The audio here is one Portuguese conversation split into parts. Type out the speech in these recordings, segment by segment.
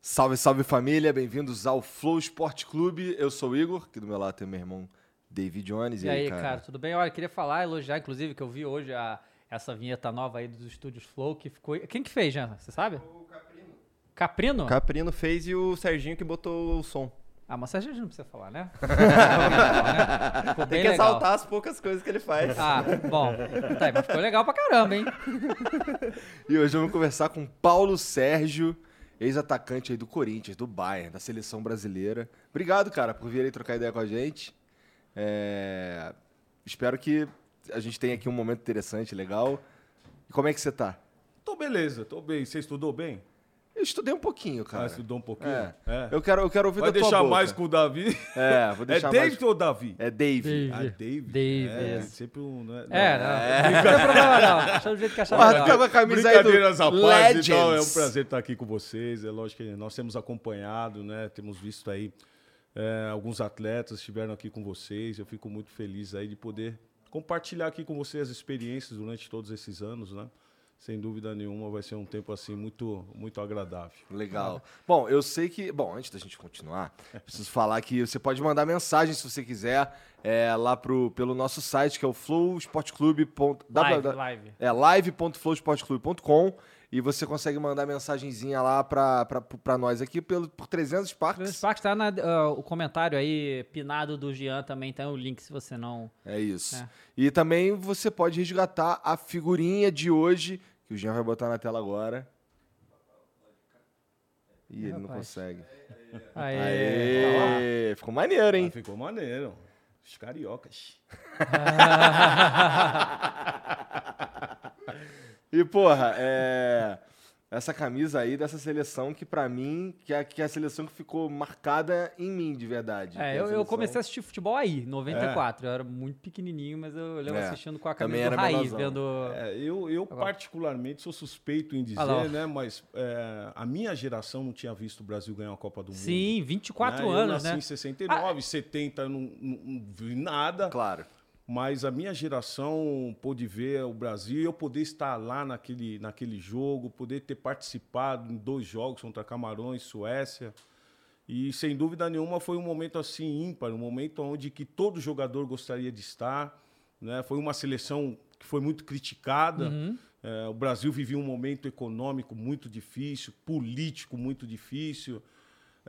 Salve, salve família, bem-vindos ao Flow Esporte Clube. Eu sou o Igor, aqui do meu lado tem meu irmão David Jones. E aí, cara? tudo bem? Olha, queria falar, elogiar, inclusive, que eu vi hoje a, essa vinheta nova aí dos estúdios Flow, que ficou. Quem que fez, Jean? Você sabe? O Caprino. Caprino? O Caprino fez e o Serginho que botou o som. Ah, mas a gente não precisa falar, né? Ficou bem Tem que legal. exaltar as poucas coisas que ele faz. Ah, bom. Tá, mas ficou legal pra caramba, hein? E hoje vamos conversar com Paulo Sérgio, ex-atacante aí do Corinthians, do Bayern, da seleção brasileira. Obrigado, cara, por vir aí trocar ideia com a gente. É, Espero que a gente tenha aqui um momento interessante, legal. E como é que você tá? Tô beleza, tô bem. Você estudou bem? Eu estudei um pouquinho, Ah, cara. estudou um pouquinho? É. É. Eu quero, eu quero ouvir Vai da tua deixar boca. mais com o Davi? É, vou É deixar David mais... ou Davi? É Dave. Dave. Ah, David. David, É, é. sempre um... Né? É, não. Não tem problema, não. Deixa do jeito que achar melhor. com a camisa aí do Legends. então, é um prazer estar aqui com vocês. É lógico que nós temos acompanhado, né? Temos visto aí é, alguns atletas estiveram aqui com vocês. Eu fico muito feliz aí de poder compartilhar aqui com vocês as experiências durante todos esses anos, né? Sem dúvida nenhuma, vai ser um tempo assim muito, muito agradável. Legal. Bom, eu sei que. Bom, antes da gente continuar, preciso falar que você pode mandar mensagem se você quiser é, lá pro, pelo nosso site, que é o flowsportclub.com. Live, live. É live.flowsportclub.com e você consegue mandar mensagenzinha lá pra, pra, pra nós aqui pelo, por 300 O Sparks. Sparks tá na, ah, o comentário aí, pinado do Jean também, tem o link se você não. É isso. É. E também você pode resgatar a figurinha de hoje, que o Jean vai botar na tela agora. Ih, ele não rapaz. consegue. Aê. Aê! Ficou maneiro, hein? Ah, ficou maneiro. Os cariocas. E, porra, é. Essa camisa aí dessa seleção que, pra mim, que é, que é a seleção que ficou marcada em mim, de verdade. É, a eu, eu comecei a assistir futebol aí, 94. Eu era muito pequenininho, mas eu lembro É, assistindo com a também camisa do era Raiz, menorzão. vendo. É, eu, eu particularmente sou suspeito em dizer, Ah né? Mas é, a minha geração não tinha visto o Brasil ganhar a Copa do Mundo. Sim, 24 né? anos, eu nasci né? em 69, 70 eu não, não, não vi nada. Claro. Mas a minha geração pôde ver o Brasil eu poder estar lá naquele, naquele jogo, poder ter participado em dois jogos contra Camarões, Suécia. E sem dúvida nenhuma foi um momento assim ímpar, um momento onde que todo jogador gostaria de estar. Né? Foi uma seleção que foi muito criticada. É, o Brasil vivia um momento econômico muito difícil, político muito difícil.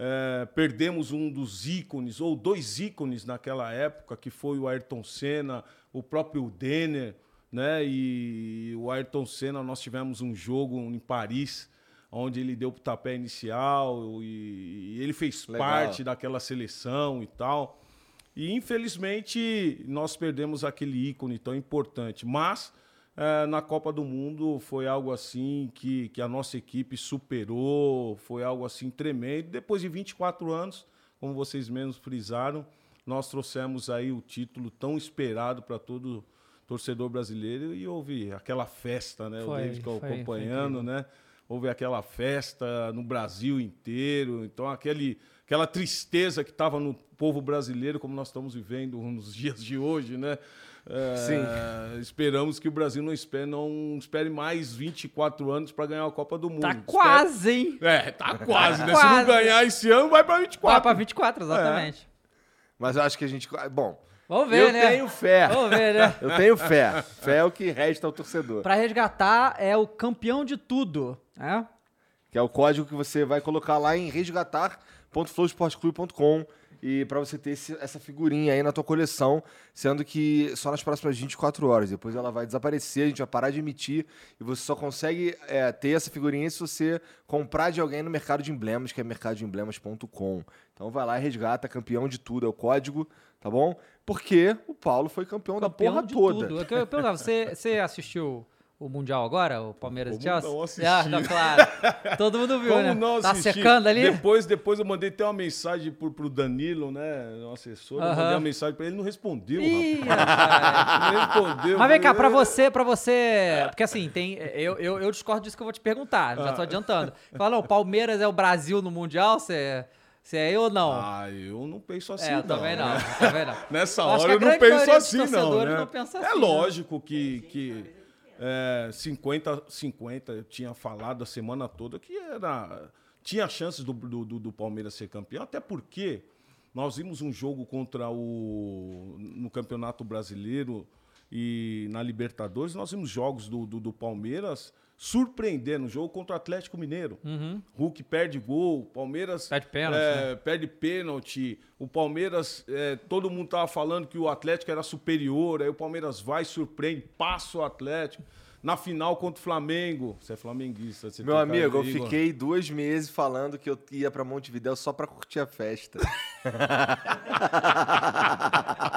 É, perdemos um dos ícones, ou dois ícones naquela época, que foi o Ayrton Senna, o próprio Denner, né? E o Ayrton Senna, nós tivemos um jogo em Paris, onde ele deu o tapé inicial e, e ele fez Legal. parte daquela seleção e tal. E infelizmente nós perdemos aquele ícone tão importante. Mas eh, na Copa do Mundo foi algo assim que, que a nossa equipe superou, foi algo assim tremendo. Depois de 24 anos, como vocês mesmos frisaram, nós trouxemos aí o título tão esperado para todo torcedor brasileiro e houve aquela festa, né? Foi, o David foi- foi acompanhando, né? Houve aquela festa no Brasil inteiro, então aquele, aquela tristeza que estava no povo brasileiro, como nós estamos vivendo nos dias de hoje, né? É, Esperamos que o Brasil não espere, não espere mais 24 anos para ganhar a Copa do Mundo. Tá Espera- quase, hein? É, tá quase, né? Se Quase. não ganhar esse ano, vai para 24. Vai pra 24, exatamente. Mas eu acho que a gente. Bom, Vamos ver, eu né? tenho fé. Vamos ver, né? Eu tenho fé. Fé é o que resta ao torcedor. Pra resgatar é o campeão de tudo, né? Que é o código que você vai colocar lá em resgatar.flowsportclub.com E pra você ter esse- essa figurinha aí na tua coleção, sendo que só nas próximas 24 horas. Depois ela vai desaparecer, a gente vai parar de emitir e você só consegue é, ter essa figurinha se você comprar de alguém no mercado de emblemas, que é mercadodeemblemas.com. Então vai lá e resgata, campeão de tudo, é o código, tá bom? Porque o Paulo foi campeão, da Campeão porra de toda. tudo. Eu quero perguntar, você, você assistiu o Mundial agora, o Palmeiras e Como Chelsea? não assisti? Ah, não, claro. Todo mundo viu, Como né? não tá secando ali? Depois, depois eu mandei até uma mensagem pro, pro Danilo, né? O assessor. Eu Aham. mandei uma mensagem pra ele, não respondeu, Ih, rapaz. Não respondeu. Mas vem cá, pra Eu- você, pra você. Porque assim, tem. Eu, eu, eu discordo disso que eu vou te perguntar, já Ah. tô adiantando. Fala, não, Palmeiras é o Brasil no Mundial, você, você é eu ou não? Ah, eu não penso assim, é, eu não. também não, né? eu também não. Nessa Eu hora eu não penso assim, não. Né? não é assim, né? lógico que, que é, 50, 50, eu tinha falado a semana toda que era. Tinha chances do, do, do- Palmeiras ser campeão, até porque nós vimos um jogo contra o. no Campeonato Brasileiro e na Libertadores, nós vimos jogos do, do, do Palmeiras surpreendendo. Jogo contra o Atlético Mineiro. Hulk perde gol, Palmeiras Perde pênalti, é, perde pênalti. O Palmeiras, é, todo mundo tava falando que o Atlético era superior, aí o Palmeiras vai, surpreende, passa o Atlético. Na final contra o Flamengo. Você é flamenguista. Você Meu amigo, eu fiquei dois meses falando que eu ia pra Montevidéu só pra curtir a festa.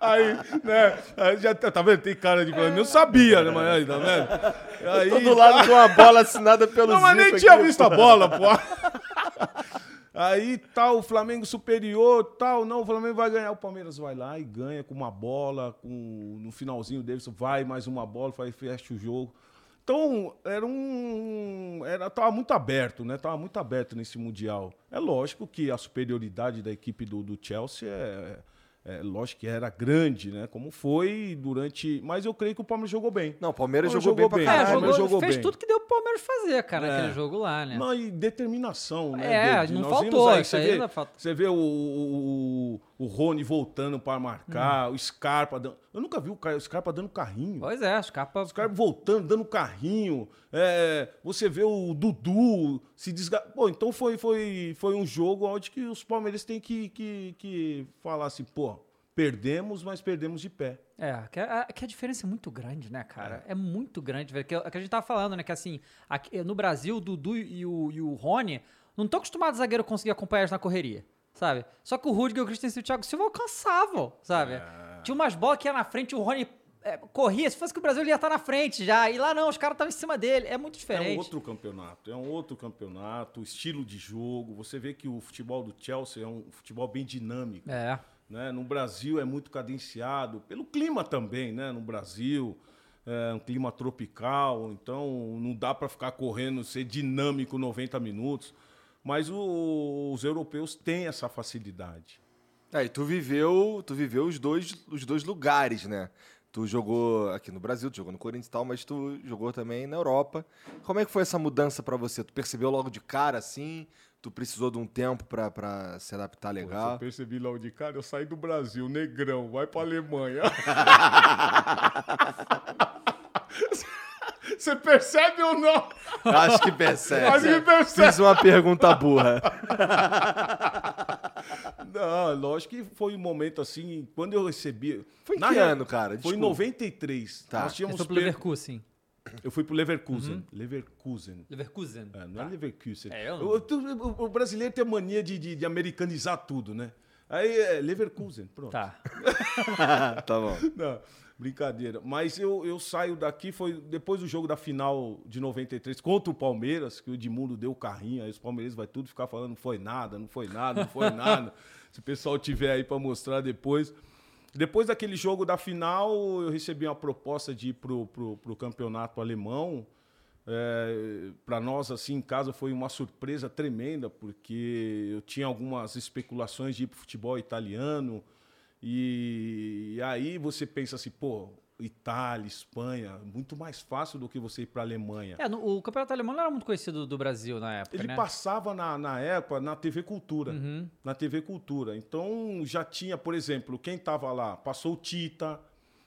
Aí, né? Aí já tá, tá vendo? Tem cara de Flamengo. Eu sabia, né? Mas aí, tá vendo? Aí, Tô do lado de uma bola assinada pelo Não, mas nem tinha aqui, visto pô. a bola, pô. Aí tal, o Flamengo superior, tal, não, o Flamengo vai ganhar. O Palmeiras vai lá e ganha com uma bola, com no finalzinho Davidson vai mais uma bola, faz fecha o jogo. Então, era um. Era, tava muito aberto, né? Tava muito aberto nesse Mundial. É lógico que a superioridade da equipe do, do Chelsea é, é. Lógico que era grande, né? Como foi durante. Mas eu creio que o Palmeiras jogou bem. Não, o Palmeiras Não, jogou, bem pra. É, jogou, jogou fez bem. tudo que deu pro Palmeiras fazer, cara, É. naquele jogo lá, né? Não, e determinação, né? É, David? não faltou, aí, isso você aí vê, faltou. Você vê o, o, o Rony voltando para marcar, Hum. o Scarpa. Eu nunca vi o Ca- o Scarpa dando carrinho. Pois é, as capas. O Scarpa voltando, dando carrinho. É, você vê o Dudu se desgastar. Pô, então foi, foi, foi um jogo onde que os palmeirenses têm que, que, que falar assim, pô, perdemos, mas perdemos de pé. É, que a, que a diferença é muito grande, né, cara? É, muito grande, velho. Que, é que a gente tava falando, né? Que assim, aqui, no Brasil, o Dudu e o, e o Rony não estão acostumados a zagueiro conseguir acompanhar eles na correria, sabe? Só que o Rudiger, o Christensen e o Thiago Silva alcançavam, sabe? Tinha umas bolas que ia na frente, o Rony é, corria. Se fosse que o Brasil ia estar na frente já. E lá não, os caras estavam em cima dele. É muito É diferente. um outro campeonato, é um outro campeonato, estilo de jogo. Você vê que o futebol do Chelsea é um futebol bem dinâmico. É. né? No Brasil é muito cadenciado, pelo clima também, né? No Brasil, é um clima tropical, então não dá para ficar correndo, ser dinâmico 90 minutos. Mas o- os europeus têm essa facilidade. É, e tu viveu, tu viveu os dois, os dois lugares, né? Tu jogou aqui no Brasil, tu jogou no Corinthians e tal, mas tu jogou também na Europa. Como é que foi essa mudança pra você? Tu percebeu logo de cara assim? Tu precisou de um tempo pra, pra se adaptar legal? Eu percebi logo de cara, eu saí do Brasil, negrão, vai pra Alemanha. Você percebe ou não? Acho que percebe. Acho que percebe. Fiz uma pergunta burra. Não, lógico que foi um momento assim, quando eu recebi. Foi em que real- ano, cara? Foi em Desculpa. 93. Tá. Nós tínhamos Esse pro per- Leverkusen. Eu fui pro Leverkusen. Leverkusen. Leverkusen. É, não é Leverkusen. É, eu não- o, tu- o- o brasileiro tem a mania de, de- de americanizar tudo, né? Aí é Leverkusen, pronto. Tá. tá bom. Não, brincadeira. Mas eu, eu saio daqui, foi depois do jogo da final de 93 contra o Palmeiras, que o Edmundo deu o carrinho, aí os palmeirenses vai tudo ficar falando não foi nada, não foi nada, não foi nada. Se o pessoal tiver aí para mostrar depois. Depois daquele jogo da final, eu recebi uma proposta de ir pro, pro, pro campeonato alemão. para nós, assim, em casa, foi uma surpresa tremenda, porque eu tinha algumas especulações de ir pro futebol italiano. E, aí você pensa assim, pô, Itália, Espanha, muito mais fácil do que você ir para Alemanha. É, no- o campeonato alemão não era muito conhecido do Brasil na época, Ele né? passava na, na época na TV Cultura. Na TV Cultura. Então já tinha, por exemplo, quem estava lá? Passou o Tita,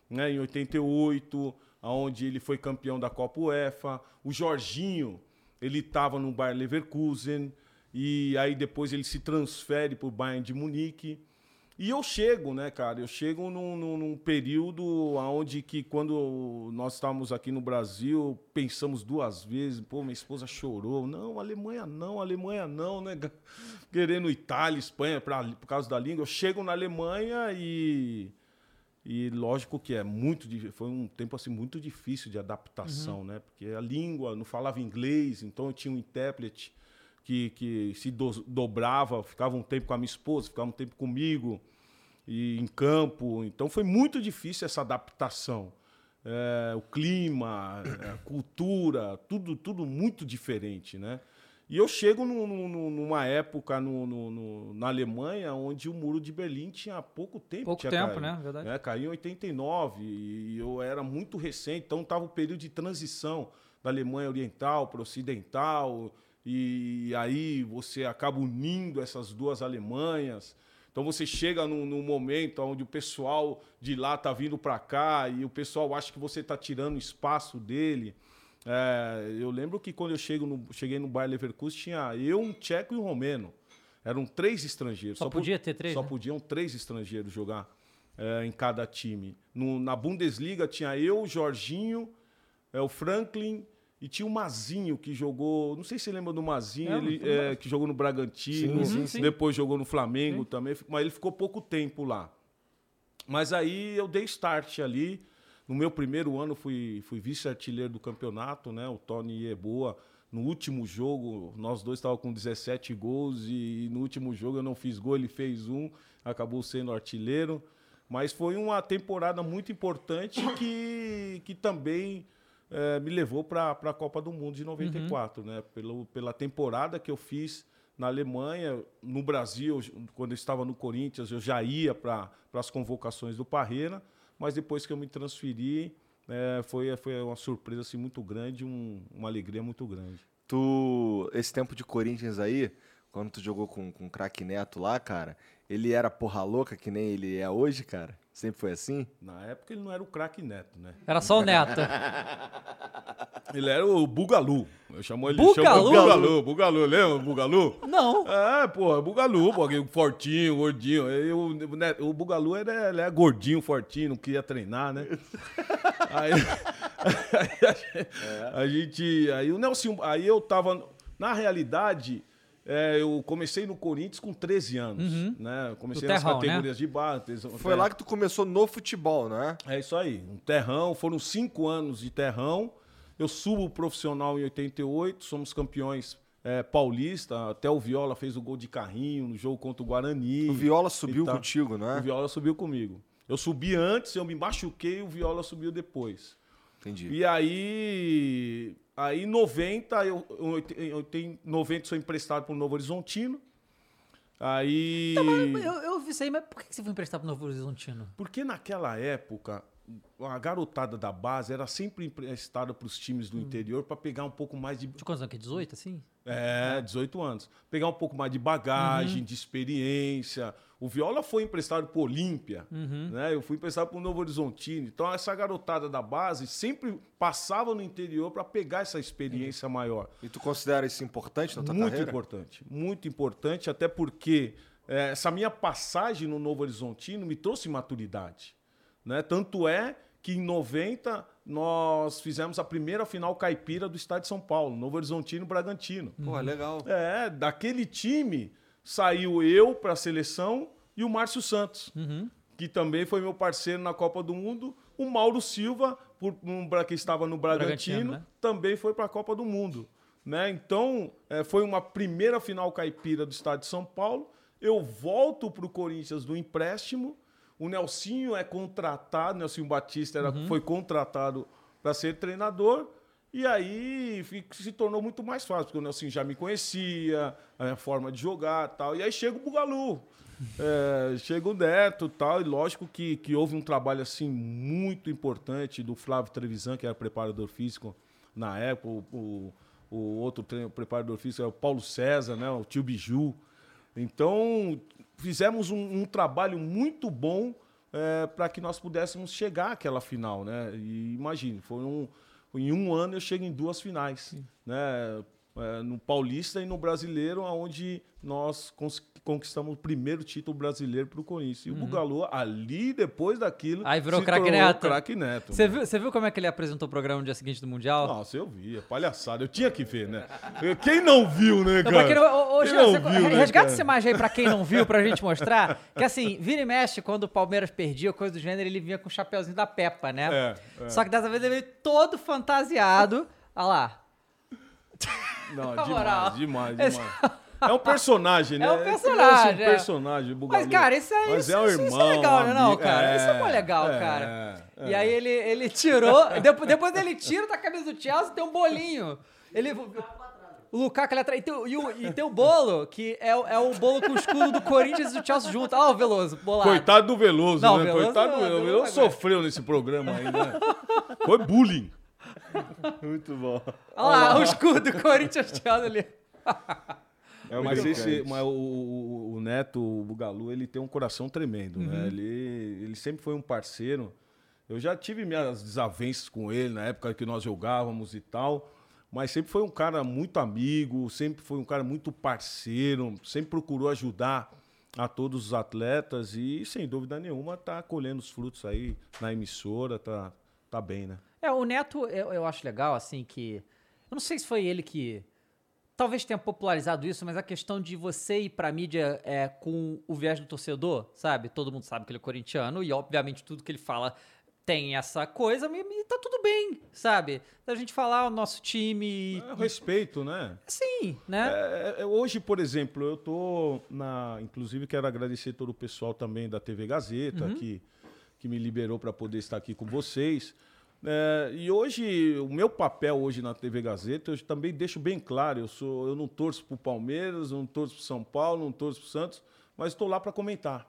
né, em 88, onde ele foi campeão da Copa UEFA. O Jorginho, ele estava no Bayer Leverkusen. e aí depois ele se transfere para o Bayern de Munique. E eu chego, né, cara? Eu chego num, num, num período onde que quando nós estávamos aqui no Brasil, pensamos duas vezes, pô, minha esposa chorou. Não, Alemanha não, Alemanha não, né? Querendo Itália, Espanha, pra, por causa da língua. Eu chego na Alemanha e. E lógico que é muito foi um tempo assim muito difícil de adaptação, né? Porque a língua não falava inglês, então eu tinha um intérprete que, que se do- dobrava, ficava um tempo com a minha esposa, ficava um tempo comigo e em campo. Então foi muito difícil essa adaptação. É, o clima, é, a cultura, tudo, tudo muito diferente, né? E eu chego num- num- numa época no- no- no- na Alemanha onde o muro de Berlim tinha pouco tempo. Pouco tempo, caído, né? Verdade. né? Caiu em 89 e eu era muito recente, então estava o período de transição da Alemanha Oriental para Ocidental e aí você acaba unindo essas duas Alemanhas. Então você chega num, num momento onde o pessoal de lá tá vindo para cá e o pessoal acha que você tá tirando espaço dele. É, eu lembro que quando eu chego no- cheguei no Bayer Leverkusen tinha eu, um tcheco e um romeno. Eram três estrangeiros. Só po- podia ter três, Só né? podiam três estrangeiros jogar é, em cada time. No- na Bundesliga tinha eu, o Jorginho, é, o Franklin e tinha o Mazinho que jogou. Não sei se você lembra do Mazinho, É, ele, é, que jogou no Bragantino, Sim, sim, sim. depois jogou no Flamengo também, mas ele ficou pouco tempo lá. Mas aí eu dei start ali. No meu primeiro ano fui, fui vice-artilheiro do campeonato, né? O Tony Yeboa. No último jogo, nós dois estávamos com 17 gols e no último jogo eu não fiz gol, ele fez um, acabou sendo artilheiro. Mas foi uma temporada muito importante que, que também eh, me levou para a Copa do Mundo de 94, né? Pelo, pela temporada que eu fiz na Alemanha, no Brasil, quando eu estava no Corinthians, eu já ia para as convocações do Parreira, mas depois que eu me transferi, eh, foi, foi uma surpresa assim, muito grande, um- uma alegria muito grande. Tu, esse tempo de Corinthians aí, quando tu jogou com, com o craque Neto lá, cara, ele era porra louca que nem ele é hoje, cara? Sempre foi assim? Na época ele não era o craque Neto, né? Era só o Neto. Ele era o Bugalu. Eu chamo ele Bugalu? chamo Bugalu, Bugalu, lembra o Bugalu? Não. É, pô, Bugalu, pô, aquele fortinho, gordinho. Aí o, né, o Bugalu ele é, ele é gordinho, fortinho, não queria treinar, né? aí, aí a gente. Aí o Nelson. Aí eu tava. Na realidade, é, eu comecei no Corinthians com 13 anos. Né? Eu Comecei No nas terrão, né? categorias de base. Foi lá que tu começou no futebol, né? É isso aí, um terrão, foram cinco anos de terrão. Eu subo profissional em 88, somos campeões é, paulista. Até o Viola fez o gol de carrinho no jogo contra o Guarani. O Viola subiu contigo, né? O Viola subiu comigo. Eu subi antes, eu me machuquei, o Viola subiu depois. Entendi. E aí, aí em 90, eu, eu, eu tenho 90 sou emprestado para o Novo Horizontino. Aí. Eu, eu isso aí, mas por que você foi emprestar pro Novo Horizontino? Porque naquela época, a garotada da base era sempre emprestada para os times do interior para pegar um pouco mais de. De quantos anos? Que 18, assim? É, 18 anos. Pegar um pouco mais de bagagem, de experiência. O Viola foi emprestado para Olímpia, né? Eu fui emprestado para o Novo Horizontino. Então, essa garotada da base sempre passava no interior para pegar essa experiência maior. E tu considera isso importante na tua Muito carreira? importante, muito importante, até porque eh, essa minha passagem no Novo Horizontino me trouxe maturidade. Né? Tanto é que em 90 nós fizemos a primeira final caipira do Estado de São Paulo, Novo Horizontino e Bragantino. Pô, legal. É, daquele time saiu eu para a seleção e o Márcio Santos, que também foi meu parceiro na Copa do Mundo. O Mauro Silva, por, um, que estava no Bragantino, Bragantino, né? também foi para a Copa do Mundo. Né? Então, é, foi uma primeira final caipira do estado de São Paulo. Eu volto para o Corinthians do empréstimo. O Nelsinho é contratado, Nelsinho Batista era, foi contratado para ser treinador. E aí se tornou muito mais fácil, porque o Nelson já me conhecia, a forma de jogar e tal. E aí chega o Bugalu, é, chega o Neto e tal. E lógico que, que houve um trabalho assim muito importante do Flávio Trevisan, que era preparador físico na época. O, o- o outro tre- preparador físico era o Paulo César, né, o tio Biju. Então, fizemos um, um trabalho muito bom para que nós pudéssemos chegar àquela final, né? E imagine, foi um, em um ano eu chego em duas finais, né? É, no Paulista e no Brasileiro, onde nós conquistamos o primeiro título brasileiro para o Corinthians. E o Bugalu, ali, depois daquilo, Uhum. Aí virou se craque Neto. craque Neto. Você viu, você viu como é que ele apresentou o programa no dia seguinte do Mundial? Nossa, eu vi, é palhaçada. Eu tinha que ver, né? Quem não viu, né, cara? quem não, ô, ô, Quem Jean, não você- viu, né, resgata cara? essa imagem aí pra quem não viu, pra gente mostrar. Que assim, vira e mexe, quando o Palmeiras perdia, coisa do gênero, ele vinha com o chapeuzinho da Peppa, né? É, é. Só que dessa vez ele veio todo fantasiado. Olha lá. Não, demais, demais, Esse- demais. É um personagem, né? É um personagem, é. um personagem, Bugalu. Mas, cara, isso aí Mas isso, é o isso- irmão, isso é legal, né, não, amigo. cara? Isso é mó legal, é, cara. é. E aí ele, ele tirou. depois, depois ele tira da camisa do Chelsea tem um bolinho. Ele. O Lukaku ele atrás. E tem, o- e, o, e tem o bolo, que é, o- é o bolo com o escudo do Corinthians e do Chelsea junto. Olha o Veloso, bolado. Coitado do Veloso, Não, né? Veloso Coitado não, do Veloso. O Veloso sofreu nesse programa aí, né? Foi bullying. Muito bom. Olha lá, o escudo do Corinthians Chelsea ali. É mas esse, mas o, o- o Neto, o Bugalu, ele tem um coração tremendo, Uhum. né? Ele, ele sempre foi um parceiro. Eu já tive minhas desavenças com ele na época que nós jogávamos e tal, mas sempre foi um cara muito amigo, sempre foi um cara muito parceiro, sempre procurou ajudar a todos os atletas e, sem dúvida nenhuma, tá colhendo os frutos aí na emissora, tá, tá bem, né? É, o Neto, eu, eu acho legal, assim, que. Eu não sei se foi ele que. Talvez tenha popularizado isso, mas a questão de você ir pra mídia é, com o viés do torcedor, sabe? Todo mundo sabe que ele é corintiano e, obviamente, tudo que ele fala tem essa coisa, e, tá tudo bem, sabe? Da gente falar o nosso time. É respeito, né? Sim, né? É, é, hoje, por exemplo, eu tô na. Inclusive, quero agradecer todo o pessoal também da TV Gazeta que, que me liberou para poder estar aqui com vocês. É, e hoje, o meu papel hoje na TV Gazeta, eu também deixo bem claro: eu, sou, eu não torço pro Palmeiras, eu não torço pro São Paulo, não torço pro Santos, mas estou lá para comentar.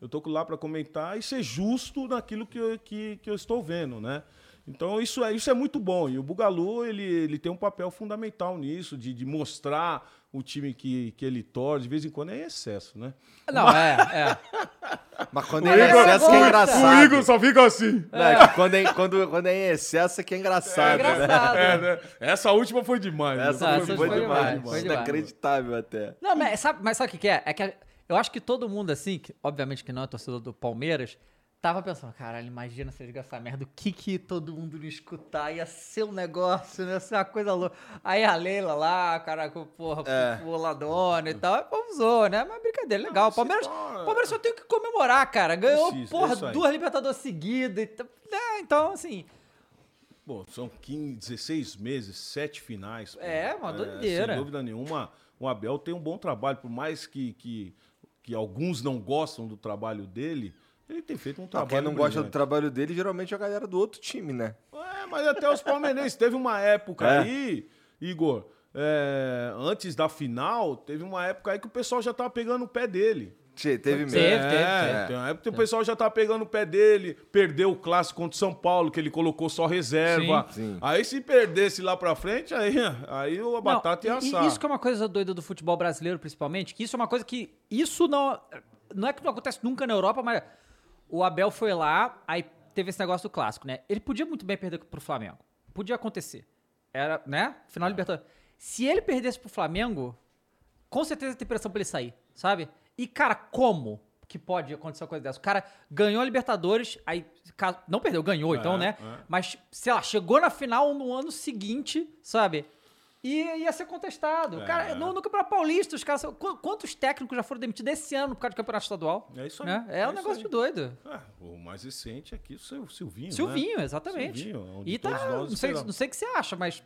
Eu estou lá para comentar e ser justo naquilo que eu, que, que eu estou vendo, né? Então isso é, isso é muito bom. E o Bugalu, ele, ele tem um papel fundamental nisso, de, de mostrar o time que, que ele torce. De vez em quando é em excesso, né? Não, é, é. Mas quando O é em Igor- excesso que é o engraçado. só fica assim. Não, é quando, é, quando, quando é em excesso é que é engraçado. É né? engraçado. É, né? Essa última foi demais. Essa foi, essa foi foi demais, demais, foi demais. Inacreditável até. Não, mas sabe, mas sabe o que, é? É que eu acho que todo mundo, assim, que, obviamente que não é torcedor do Palmeiras, tava pensando, caralho, imagina se eles gastar merda, o que que todo mundo não escutar? Ia ser um negócio, né? ia ser uma coisa louca. Aí a Leila lá, caraca, porra, É. boladona e tal, povo zoou, né? Mas brincadeira, legal. O Palmeiras, tá- Palmeiras só tem que comemorar, cara. Ganhou, Precisa, porra, isso duas Libertadores seguidas. É, então, assim, Pô, são 15, 16 meses, sete finais. pô. É, uma doideira. sem dúvida nenhuma, o Abel tem um bom trabalho, por mais que, que, que alguns não gostam do trabalho dele, ele tem feito um Não, trabalho quem não gosta do brilhante. trabalho dele, geralmente é a galera do outro time, né? É, mas até os palmeirenses. Teve uma época É. aí, Igor, é, antes da final, teve uma época aí que o pessoal já tava pegando o pé dele. Che, teve mesmo. Teve, é, teve, teve. tem uma época que o pessoal já tá pegando o pé dele, perdeu o clássico contra o São Paulo, que ele colocou só reserva. Sim, sim. Aí se perdesse lá pra frente, aí, aí a batata ia Não, e- assar. e isso que é uma coisa doida do futebol brasileiro, principalmente, que isso é uma coisa que. Isso não. Não é que não acontece nunca na Europa, mas o Abel foi lá, aí teve esse negócio do clássico, né? Ele podia muito bem perder pro Flamengo. Podia acontecer. Era, né? Final Libertadores. Se ele perdesse pro Flamengo, com certeza tem pressão pra ele sair, sabe? E, cara, como que pode acontecer uma coisa dessa? O cara ganhou a Libertadores, aí não perdeu, ganhou, então, né? é. Mas, sei lá, chegou na final no ano seguinte, sabe? E ia ser contestado. É. Cara, no, no Campeonato Paulista, os caras. qu- Quantos técnicos já foram demitidos esse ano por causa do Campeonato Estadual? É isso aí, Né? É, é um isso negócio aí. de doido. Ah, o mais recente aqui, o Sil- Silvinho. Silvinho, né? exatamente. Silvinho, onde e tá. Não sei, não sei o que você acha, mas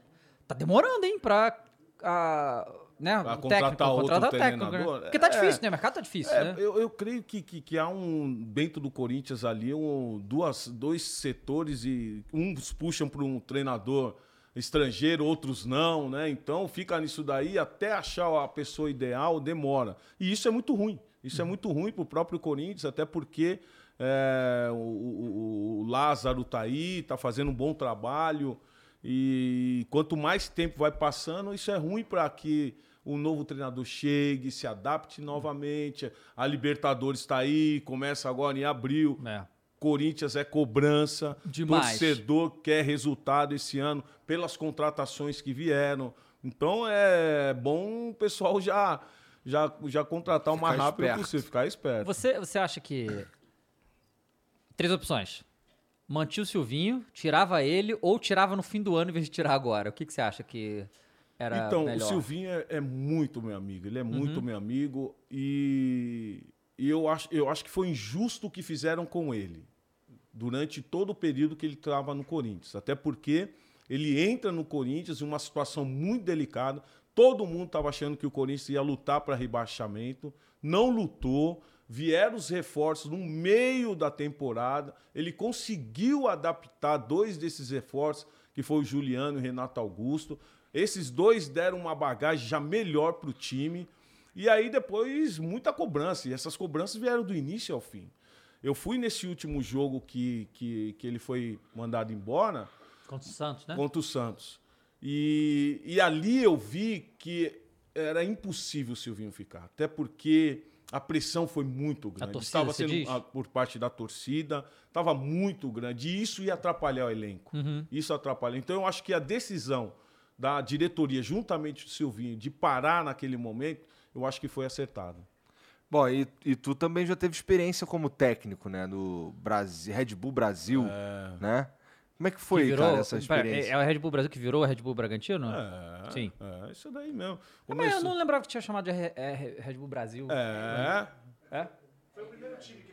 tá demorando, hein, pra. ah, né, um contratar técnico, outro contratar técnico, né? treinador? Porque tá É. difícil, né? O mercado tá difícil, É, né? eu, eu creio que, que, que há um, dentro do Corinthians ali, um, duas, dois setores e uns puxam para um treinador estrangeiro, outros não, né? Então fica nisso daí, até achar a pessoa ideal demora. E isso é muito ruim. Isso é muito ruim para o próprio Corinthians, até porque é, o, o- o Lázaro tá aí, tá fazendo um bom trabalho. E quanto mais tempo vai passando, isso é ruim para que o novo treinador chegue, se adapte novamente. A Libertadores está aí, começa agora em abril. É. Corinthians é cobrança. Demais. Torcedor quer resultado esse ano pelas contratações que vieram. Então é bom o pessoal já, já, já contratar o mais rápido esperto. possível, ficar esperto. Você, você acha que. Três opções. Mantinha o Silvinho, tirava ele ou tirava no fim do ano em vez de tirar agora? O que, que você acha que era Então, melhor? o Silvinho é, é muito meu amigo, ele é muito Uhum. meu amigo e, e eu, acho, eu acho que foi injusto o que fizeram com ele durante todo o período que ele estava no Corinthians. Até porque ele entra no Corinthians em uma situação muito delicada. Todo mundo estava achando que o Corinthians ia lutar para rebaixamento, não lutou. Vieram os reforços no meio da temporada. Ele conseguiu adaptar dois desses reforços, que foi o Juliano e o Renato Augusto. Esses dois deram uma bagagem já melhor para o time. E aí depois muita cobrança. E essas cobranças vieram do início ao fim. Eu fui nesse último jogo que, que, que ele foi mandado embora Contra o Santos, né? contra o Santos. E, e ali eu vi que era impossível o Silvinho ficar. Até porque a pressão foi muito grande. Estava sendo a- por parte da torcida, estava muito grande. E isso ia atrapalhar o elenco. Uhum. Isso atrapalha. Então eu acho que a decisão da diretoria, juntamente com o Silvinho, de parar naquele momento, eu acho que foi acertada. Bom, e, e tu também já teve experiência como técnico, né? No Brasil, Red Bull Brasil, né? Como é que foi, Que virou- cara, essa Pera, experiência? é, é o Red Bull Brasil que virou o Red Bull Bragantino? É, Sim. É, isso daí mesmo. Mas eu não lembrava que tinha chamado de é, Red Bull Brasil. É. É?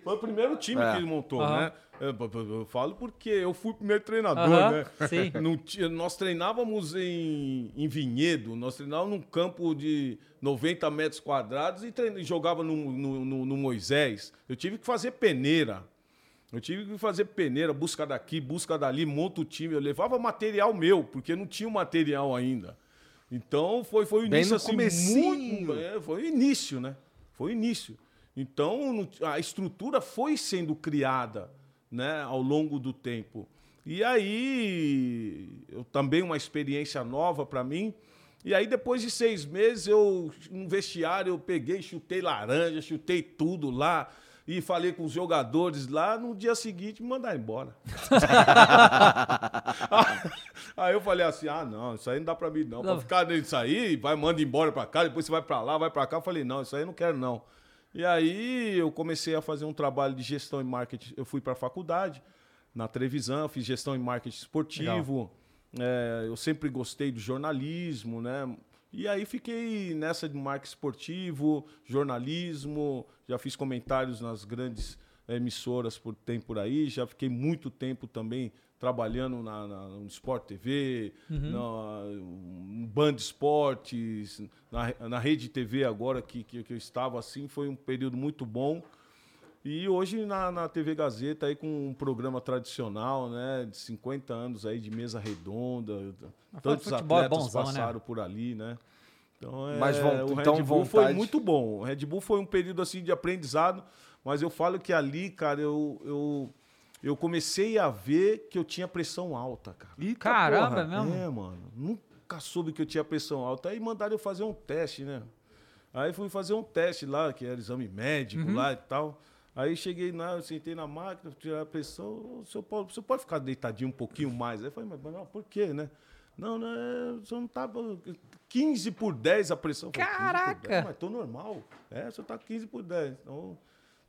Foi o primeiro time É. que ele montou, Aham. né? Eu, eu- eu falo porque eu fui o primeiro treinador, Aham, né? sim. Não nós treinávamos em, em Vinhedo, nós treinávamos num campo de 90 metros quadrados e trein- jogava no, no- no- no Moisés. Eu tive que fazer peneira. Eu tive que fazer peneira, busca daqui, busca dali, monta o time. Eu levava material meu, porque não tinha o material ainda. Então foi, foi o início assim, muito. é, foi o início, né? Foi o início. Então a estrutura foi sendo criada né, ao longo do tempo. E aí, eu, também uma experiência nova para mim. E aí, depois de seis meses, eu, no vestiário, eu peguei, chutei laranja, chutei tudo lá. E falei com os jogadores lá, no dia seguinte me mandaram embora. aí eu falei assim: ah, não, isso aí não dá pra mim, não. Pra Não. ficar nisso aí, vai, manda embora pra cá, depois você vai pra lá, vai pra cá. Eu falei: não, isso aí eu não quero, não. E aí eu comecei a fazer um trabalho de gestão e marketing. Eu fui pra faculdade, na televisão, fiz gestão e marketing esportivo. É, eu sempre gostei do jornalismo, né? E aí fiquei nessa de marketing esportivo, jornalismo, já fiz comentários nas grandes emissoras por tempo por aí, já fiquei muito tempo também trabalhando na, na- no Sport TV, na no Band Esportes, na, na Rede TV agora que, que, que eu estava assim, foi um período muito bom. E hoje na, na TV Gazeta aí com um programa tradicional, né, de 50 anos aí de mesa redonda, tantos futebol é atletas bonzão, né? passaram por ali, né? Então, é, Mas von- o Red então Bull foi vontade- muito bom. O Red Bull foi um período assim de aprendizado, mas eu falo que ali, cara, eu, eu, eu comecei a ver que eu tinha pressão alta, cara. Eita Caramba, porra. mesmo? É, mano. Nunca soube que eu tinha pressão alta. Aí mandaram eu fazer um teste, né? Aí fui fazer um teste lá, que era exame médico lá e tal. Aí cheguei lá, eu sentei na máquina, tirar a pressão. "Ô, Seu Paulo, você pode ficar deitadinho um pouquinho mais? Aí eu falei, mas não, por quê, né? Não, não, é, você não tá. 15 por 10 a pressão. Eu falei, 15 por Caraca! 10? Mas tô normal. É, você tá 15 por 10. Então,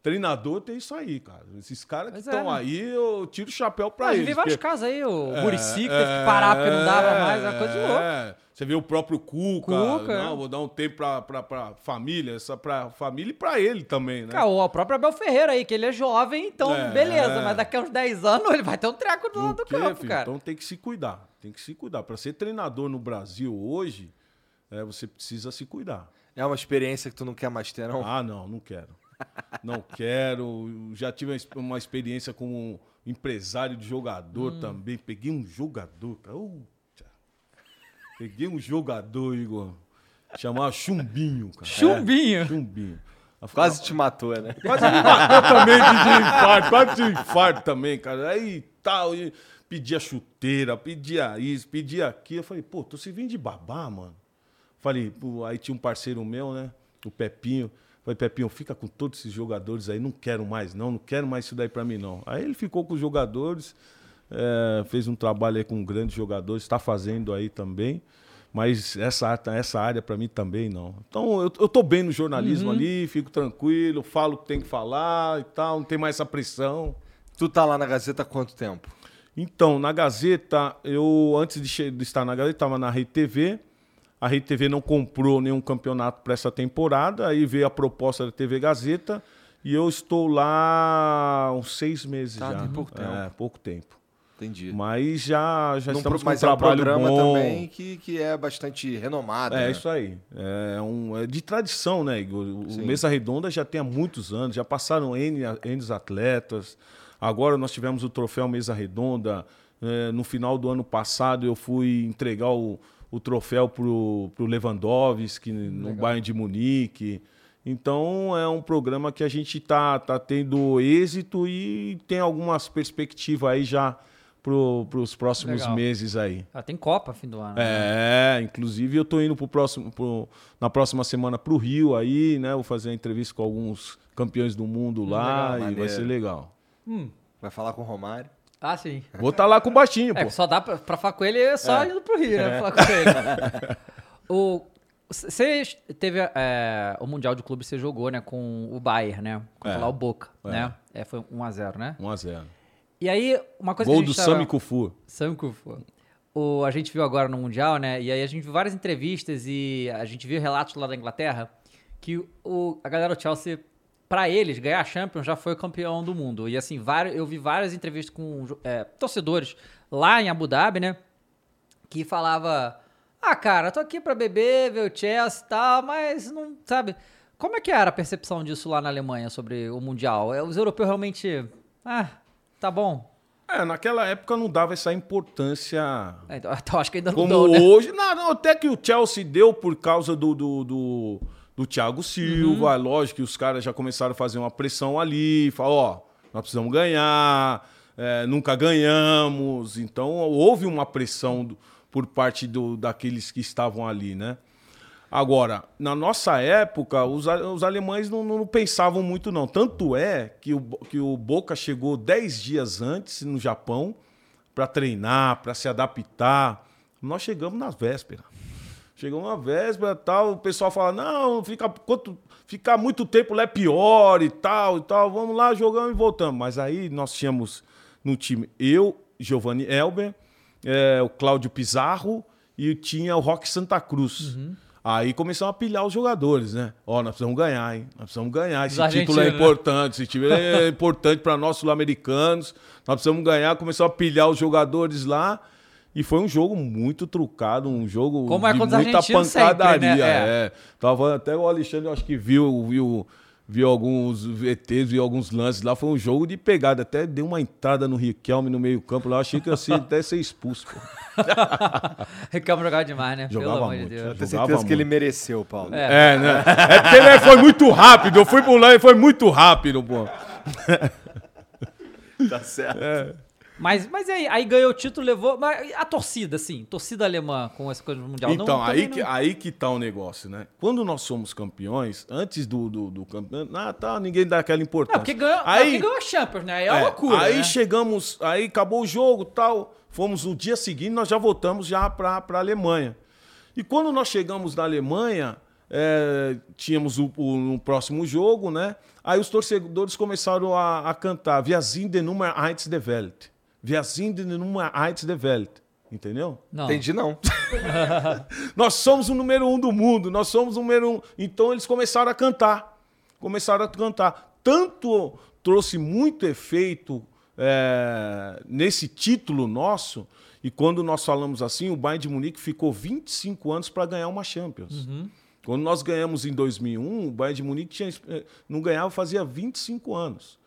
treinador tem isso aí, cara. Esses caras que é, estão né? aí, eu tiro o chapéu pra Ah, eles. vi vários porque- casos aí, o Muricy que teve que parar porque não dava mais, é uma coisa de louco. é, Você vê o próprio Cuca, Cuca, não, é. vou dar um tempo pra, pra, pra família, essa pra família e pra ele também, né? Cara, o próprio Abel Ferreira aí, que ele é jovem, então É. beleza, mas daqui a uns 10 anos ele vai ter um treco do lado do campo, filho? cara. Então tem que se cuidar, tem que se cuidar. Pra ser treinador no Brasil hoje, é, você precisa se cuidar. É uma experiência que tu não quer mais ter, não? Ah, não, não quero. Não quero. Já tive uma ex- uma experiência com um empresário de jogador Hum. também. Peguei um jogador, cara. Peguei um jogador, Igor. Chamava Chumbinho, cara. Chumbinho. É, chumbinho. Quase te matou, né? Quase me matou também de, infarto, quase de infarto também, cara. Aí tal, e pedia chuteira, pedia isso, pedia aquilo. Eu falei, pô, tô servindo de babá, mano. Falei, pô, aí tinha um parceiro meu, né? O Pepinho. Falei, Pepinho, fica com todos esses jogadores aí, não quero mais, não, não quero mais isso daí pra mim, não. Aí ele ficou com os jogadores, é, fez um trabalho aí com grandes jogadores, está fazendo aí também. Mas essa, essa área para mim também não. Então eu, eu tô bem no jornalismo ali, fico tranquilo, falo o que tem que falar e tal, não tem mais essa pressão. Tu tá lá na Gazeta há quanto tempo? Então, na Gazeta, eu antes de, de estar na Gazeta, estava na Rede TV. A Rede TV não comprou nenhum campeonato para essa temporada. Aí veio a proposta da TV Gazeta e eu estou lá uns seis meses Tá, já. tem pouco tempo. É, pouco tempo. Entendi. Mas já, já Num estamos com um é um trabalho programa bom. também que, que é bastante renomado. É né? isso aí. É, um, é de tradição, né, Igor? O Sim. Mesa Redonda já tem há muitos anos, já passaram N, N atletas. Agora nós tivemos o troféu Mesa Redonda. É, no final do ano passado eu fui entregar o, o troféu pro, pro Lewandowski no Bayern de Munique. Então é um programa que a gente tá, tá tendo êxito e tem algumas perspectivas aí já para os próximos Legal. meses aí. Ah, tem Copa fim do ano. né? É, inclusive eu tô indo pro próximo, pro- na próxima semana pro Rio aí, né? Vou fazer uma entrevista com alguns campeões do mundo lá legal, e vai maneiro. ser legal. Vai falar com o Romário. Ah, sim. Vou estar lá com o baixinho, É, pô. só dá pra, pra falar com ele é só indo pro Rio, né? Falar com ele. o, você teve é, o Mundial de Clube, você jogou, né? Com o Bayern, né? Contra É. lá o Boca, É. né? É, foi 1x0, né? 1 a 0. E aí, uma coisa Gol que a do gente tava... Sami Kufu. Sam Kufu. O, a gente viu agora no Mundial, né? E aí a gente viu várias entrevistas e a gente viu relatos lá da Inglaterra que o, a galera do Chelsea, pra eles, ganhar a Champions já foi campeão do mundo. E assim, vários, eu vi várias entrevistas com é, torcedores lá em Abu Dhabi, né? Que falava: Ah, cara, tô aqui pra beber, ver o Chelsea e tal, mas não, sabe? Como é que era a percepção disso lá na Alemanha sobre o Mundial? É, Os europeus realmente. Ah, tá bom. É, naquela época não dava essa importância É, Então, então acho que ainda não como né? hoje. Não, não, até que o Chelsea deu por causa do, do, do, do Thiago Silva. Uhum. Lógico que os caras já começaram a fazer uma pressão ali. Falar, ó, nós precisamos ganhar, é, nunca ganhamos. Então houve uma pressão do- por parte do, daqueles que estavam ali, né? Agora, na nossa época, os, os alemães não, não pensavam muito, não. Tanto é que o, que o Boca chegou 10 dias antes no Japão para treinar, para se adaptar. Nós chegamos na véspera. Chegamos na véspera tal, o pessoal fala, não, fica, quanto, ficar muito tempo lá é pior e tal e tal. Vamos lá, jogamos e voltamos. Mas aí nós tínhamos no time eu, Giovanni Elber, é, o Cláudio Pizarro e tinha o Roque Santa Cruz. Aí começaram a pilhar os jogadores, né? Ó, nós precisamos ganhar, hein? Nós precisamos ganhar. Esse Os título é né? importante. Esse título é importante para nós sul-americanos. Nós precisamos ganhar. Começou a pilhar os jogadores lá. E foi um jogo muito trucado, um jogo Como é de muita argentinos sempre, pancadaria. né? É. É. Tava até o Alexandre, eu acho que viu, viu, viu alguns VTs, viu alguns lances lá. Foi um jogo de pegada. Até deu uma entrada no Riquelme no meio-campo lá. Achei que ia ser, até ser expulso. Pô. Reclamo jogava demais, né? Jogava Pelo amor de muito, Deus. Eu tenho certeza que ele muito. mereceu, Paulo. É. É, né? É porque né, foi muito rápido. Eu fui por lá e foi muito rápido, pô. Tá certo. Mas, mas aí, aí ganhou o título, levou. Mas a torcida, assim, torcida alemã com essa coisa do Mundial. Então, não, aí, também que, não- aí que tá o negócio, né? Quando nós somos campeões, antes do, do, do campeonato, ah, tá, ninguém dá aquela importância. Não, porque ganhou, aí, porque ganhou a Champions, né? Aí é uma é, loucura. Aí né? chegamos, aí acabou o jogo tal. Fomos no dia seguinte, nós já voltamos já para a Alemanha. E quando nós chegamos na Alemanha, é, tínhamos o, o- próximo jogo, né? Aí os torcedores começaram a, a cantar sind die Nummer 1 der Welt. Wir sind die Nummer 1 der Welt. Entendeu? Não. Entendi, não. Nós somos o número um do mundo, nós somos o número um. Então eles começaram a cantar. Começaram a cantar. Tanto trouxe muito efeito é, nesse título nosso, e quando nós falamos assim, o Bayern de Munique ficou 25 anos para ganhar uma Champions. Quando nós ganhamos em 2001, o Bayern de Munique tinha, eh, não ganhava fazia 25 anos.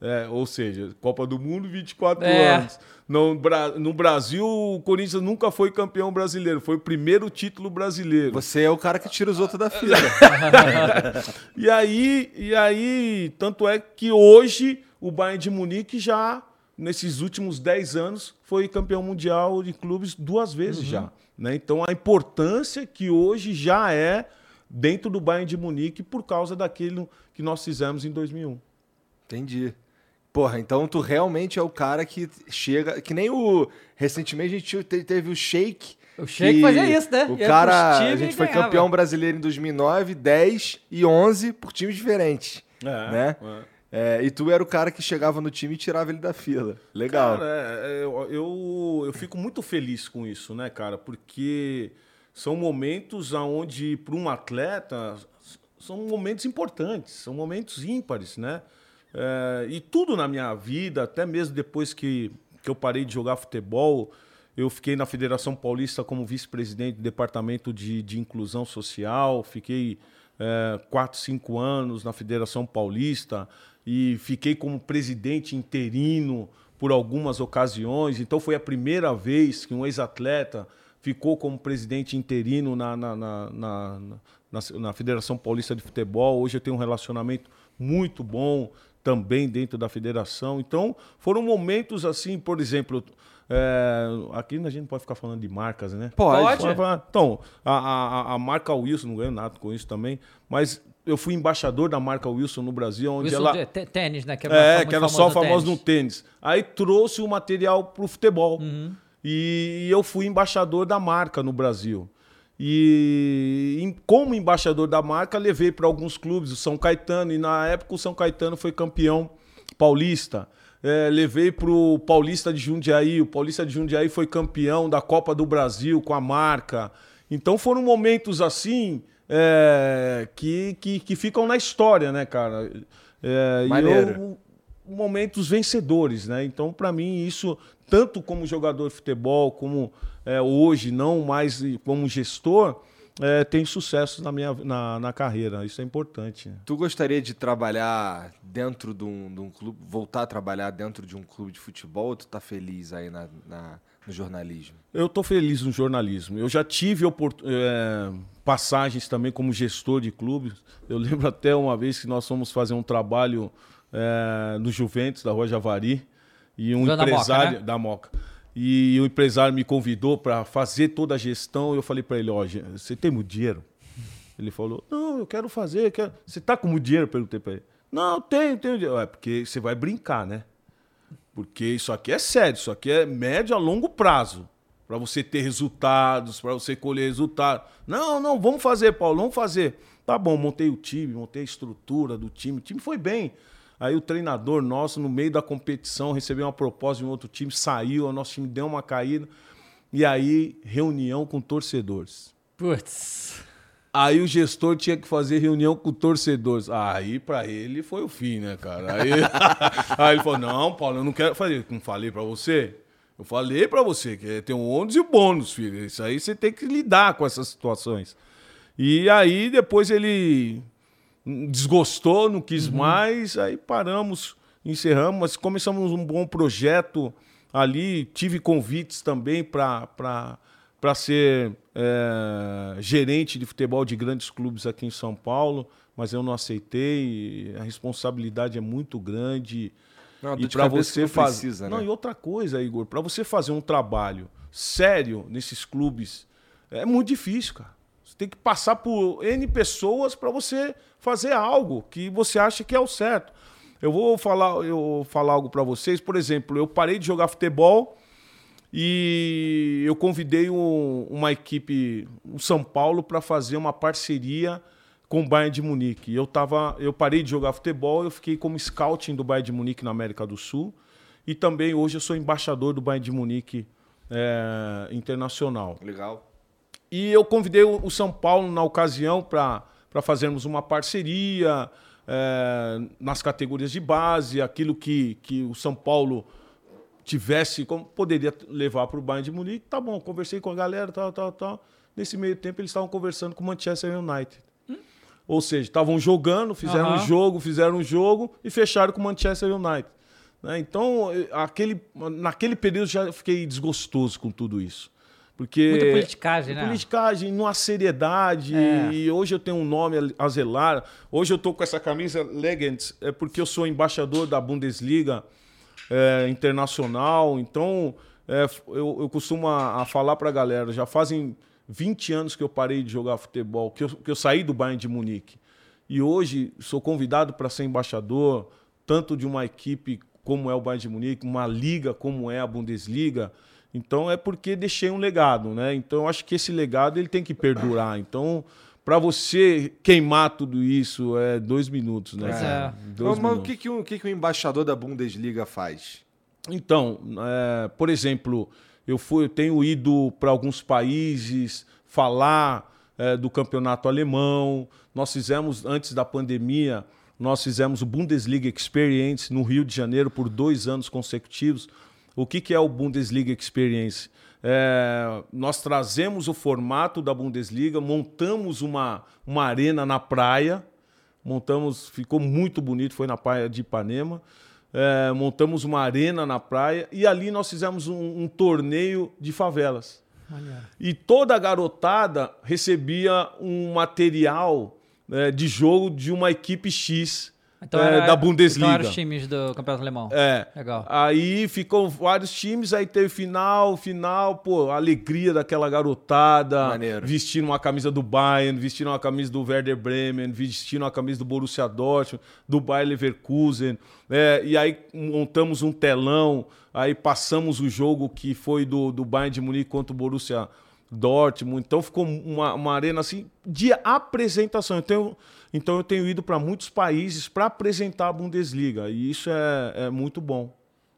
É, ou seja, Copa do Mundo, 24 É. anos. No, no Brasil, o Corinthians nunca foi campeão brasileiro. Foi o primeiro título brasileiro. Você é o cara que tira os outros da fila. E aí, e aí, tanto é que hoje o Bayern de Munique já, nesses últimos 10 anos, foi campeão mundial de clubes duas vezes já. Né? Então a importância que hoje já é dentro do Bayern de Munique por causa daquilo que nós fizemos em 2001. Entendi. Porra, então tu realmente é o cara que chega. Que nem o. Recentemente a gente te- teve o Sheik O Sheik que fazia isso, né? O Ia cara, a gente foi ganhava. campeão brasileiro em 2009, 10 e 11 por times diferentes, É, né? é. É, e tu era o cara que chegava no time e tirava ele da fila. Legal. Cara, é, é, eu, eu, eu fico muito feliz com isso, né, cara? Porque são momentos onde, para um atleta, são momentos importantes, são momentos ímpares, né? É, e tudo na minha vida, até mesmo depois que, que eu parei de jogar futebol, eu fiquei na Federação Paulista como vice-presidente do Departamento de, de Inclusão Social, fiquei é, quatro, cinco anos na Federação Paulista e fiquei como presidente interino por algumas ocasiões. Então foi a primeira vez que um ex-atleta ficou como presidente interino na, na, na, na- na Federação Paulista de Futebol. Hoje eu tenho um relacionamento muito bom também dentro da federação. Então foram momentos assim, por exemplo. é, aqui a gente não pode ficar falando de marcas, né? Pode. Pode. Então, a, a, a marca Wilson, não ganho nada com isso também, mas eu fui embaixador da marca Wilson no Brasil, onde Wilson ela. tênis, né? Que É, muito que era só famoso no tênis. Aí trouxe o material pro futebol. Uhum. E eu fui embaixador da marca no Brasil. E como embaixador da marca, levei para alguns clubes, o São Caetano, e na época o São Caetano foi campeão paulista. É, levei para o Paulista de Jundiaí, o Paulista de Jundiaí foi campeão da Copa do Brasil com a marca. Então foram momentos assim é, que, que, que ficam na história, né, cara? É, e eu, momentos vencedores, né? Então, para mim, isso, tanto como jogador de futebol, como é, hoje, não mais como gestor, é, tem sucesso na minha na, na carreira. Isso é importante. né? Tu gostaria de trabalhar dentro de um, de um clube, voltar a trabalhar dentro de um clube de futebol ou tu tá feliz aí na, na- no jornalismo? Eu estou feliz no jornalismo. Eu já tive é, passagens também como gestor de clubes. Eu lembro até uma vez que nós fomos fazer um trabalho é, no Juventus, da Rua Javari, e um da Moca, empresário né? da Moca. E o empresário me convidou para fazer toda a gestão. E eu falei para ele: Ó, você tem muito dinheiro? Ele falou: Não, eu quero fazer. eu quero- Você tá com muito dinheiro? Eu perguntei para ele. Não, tenho, tenho dinheiro. É porque você vai brincar, né? Porque isso aqui é sério, isso aqui é médio a longo prazo. Para você ter resultados, para você colher resultados. Não, não, vamos fazer, Paulo, vamos fazer. Tá bom, montei o time, montei a estrutura do time. O time foi bem. Aí o treinador nosso, no meio da competição, recebeu uma proposta de um outro time, saiu, o nosso time deu uma caída. E aí, reunião com torcedores. Putz. Aí o gestor tinha que fazer reunião com torcedores. Aí pra ele foi o fim, né, cara? Aí, aí ele falou: Não, Paulo, eu não quero fazer. Não falei pra você? Eu falei pra você que tem um ônus e um bônus, filho. Isso aí você tem que lidar com essas situações. E aí depois ele desgostou, não quis mais, aí paramos, encerramos, mas começamos um bom projeto ali. Tive convites também para ser é, gerente de futebol de grandes clubes aqui em São Paulo, mas eu não aceitei. A responsabilidade é muito grande. Não, e para você fazer. precisa, Não, né? e outra coisa, Igor, para você fazer um trabalho sério nesses clubes, é muito difícil, cara. Você tem que passar por N pessoas para você fazer algo que você acha que é o certo. Eu vou falar, eu vou falar algo para vocês. Por exemplo, eu parei de jogar futebol e eu convidei um- uma equipe, o São Paulo, para fazer uma parceria com o Bayern de Munique. Eu, tava, eu parei de jogar futebol, eu fiquei como scouting do Bayern de Munique na América do Sul. E também hoje eu sou embaixador do Bayern de Munique é, internacional. Legal. E eu convidei o São Paulo na ocasião para fazermos uma parceria é, nas categorias de base, aquilo que, que o São Paulo tivesse, como poderia levar para o Bayern de Munique. Tá bom, conversei com a galera, tal, tal, tal. Nesse meio tempo eles estavam conversando com o Manchester United. Ou seja, estavam jogando, fizeram um Aham. jogo, fizeram um jogo e fecharam com o Manchester United. né? Então, eh, aquele, naquele período já fiquei desgostoso com tudo isso. Porque Muita politicagem, né? politicagem, numa seriedade. É. E hoje eu tenho um nome a zelar. Hoje eu tô com essa camisa Legends, é porque eu sou embaixador da Bundesliga é, internacional. Então, é, eu, eu costumo a, a falar pra galera, já fazem 20 anos que eu parei de jogar futebol, que eu, que eu saí do Bayern de Munique. E hoje sou convidado para ser embaixador, tanto de uma equipe como é o Bayern de Munique, uma liga como é a Bundesliga. Então é porque deixei um legado, né? Então eu acho que esse legado ele tem que perdurar. Então para você queimar tudo isso é dois minutos, né? É. Dois Mas, mas o minutos. que, que, um, o que, que o embaixador da Bundesliga faz? Então, é, por exemplo, eu fui, eu tenho ido para alguns países falar é, do campeonato alemão. Nós fizemos antes da pandemia, nós fizemos o Bundesliga Experience no Rio de Janeiro por dois anos consecutivos. O que, que é o Bundesliga Experience? É, nós trazemos o formato da Bundesliga, montamos uma, uma arena na praia, montamos, ficou muito bonito, foi na praia de Ipanema. É, montamos uma arena na praia e ali nós fizemos um, um torneio de favelas. E toda a garotada recebia um material é, de jogo de uma equipe X Então era- da Bundesliga. Então eram os times do Campeonato Alemão. É. Legal. Aí ficou vários times, aí teve final, final, pô, a alegria daquela garotada, Maneiro. vestindo uma camisa do Bayern, vestindo uma camisa do Werder Bremen, vestindo uma camisa do Borussia Dortmund, do Bayer Leverkusen, é, e aí montamos um telão, aí passamos o jogo que foi do, do Bayern de Munique contra o Borussia Dortmund, então ficou uma, uma arena assim de apresentação. Eu tenho, então eu tenho ido para muitos países para apresentar a Bundesliga e isso é, é muito bom.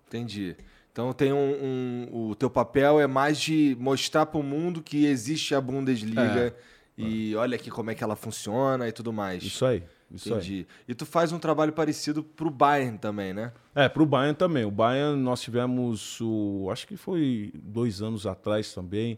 Entendi. Então tem um, um- o teu papel é mais de mostrar para o mundo que existe a Bundesliga e olha aqui como é que ela funciona e tudo mais. Isso aí, isso aí. Entendi. E tu faz um trabalho parecido pro Bayern também, né? É, pro Bayern também. O Bayern nós tivemos o, acho que foi dois anos atrás também.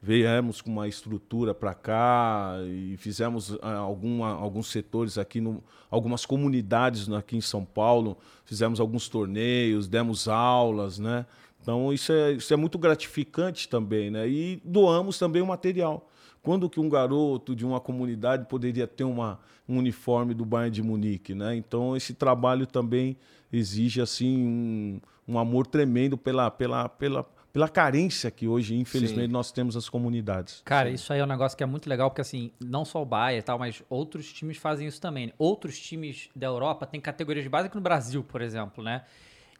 Viemos com uma estrutura para cá e fizemos ah, alguma, alguns setores aqui, no, algumas comunidades aqui em São Paulo. Fizemos alguns torneios, demos aulas, né? Então isso é, isso é muito gratificante também, né? E doamos também o material. Quando que um garoto de uma comunidade poderia ter uma, um uniforme do Bayern de Munique, né? Então esse trabalho também exige assim um, um amor tremendo pela, pela, pela, pela carência que hoje, infelizmente, Sim. nós temos as comunidades. Cara, isso aí é um negócio que é muito legal, porque assim, não só o Bayern e tal, mas outros times fazem isso também. né? Outros times da Europa têm categorias de base aqui no Brasil, por exemplo, né?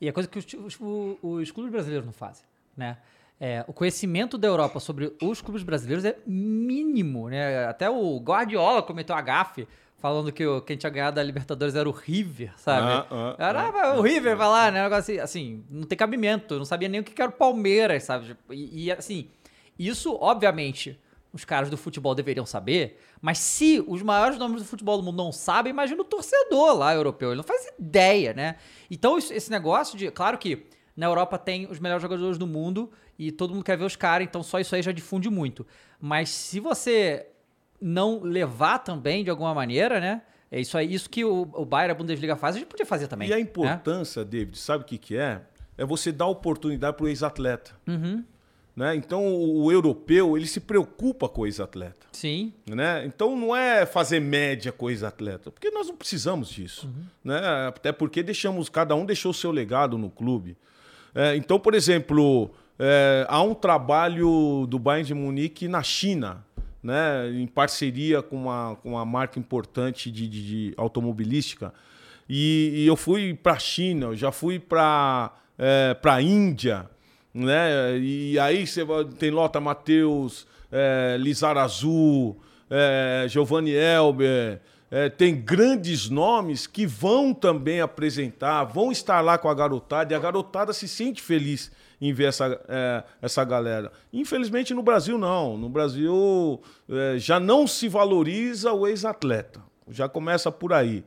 E é coisa que os, os, os clubes brasileiros não fazem, né? É, o conhecimento da Europa sobre os clubes brasileiros é mínimo, né? Até o Guardiola cometeu a gafe falando que o, quem tinha ganhado a Libertadores era o River, sabe? Ah, ah, era ah, o River, vai lá, né? Um negócio assim, assim, não tem cabimento. Eu não sabia nem o que que era o Palmeiras, sabe? E, e, assim, isso, obviamente, os caras do futebol deveriam saber, mas se os maiores nomes do futebol do mundo não sabem, imagina o torcedor lá europeu. Ele não faz ideia, né? Então, isso- esse negócio de. Claro que na Europa tem os melhores jogadores do mundo e todo mundo quer ver os caras, então só isso aí já difunde muito. Mas se você não levar também de alguma maneira, né? É isso aí, isso que o, o Bayern, a Bundesliga faz, a gente podia fazer também. E a né? importância, David, sabe o que, que é? É você dar oportunidade para o ex-atleta. Uhum. Né? Então o, o europeu ele se preocupa com o ex-atleta. Sim. né? Então não é fazer média com o ex-atleta, porque nós não precisamos disso, né? Até porque deixamos cada um deixou o seu legado no clube. É, então, por exemplo, é, há um trabalho do Bayern de Munique na China, né? Em parceria com uma, com uma marca importante de, de- de automobilística. E, e eu fui para a China, eu já fui para é, a Índia, né? E aí você tem Lota Matheus, é, Lizarazu, é, Giovanni Elber, é, tem grandes nomes que vão também apresentar, vão estar lá com a garotada, e a garotada se sente feliz em ver essa, é, essa galera. Infelizmente no Brasil não. No Brasil é, já não se valoriza o ex-atleta. Já começa por aí.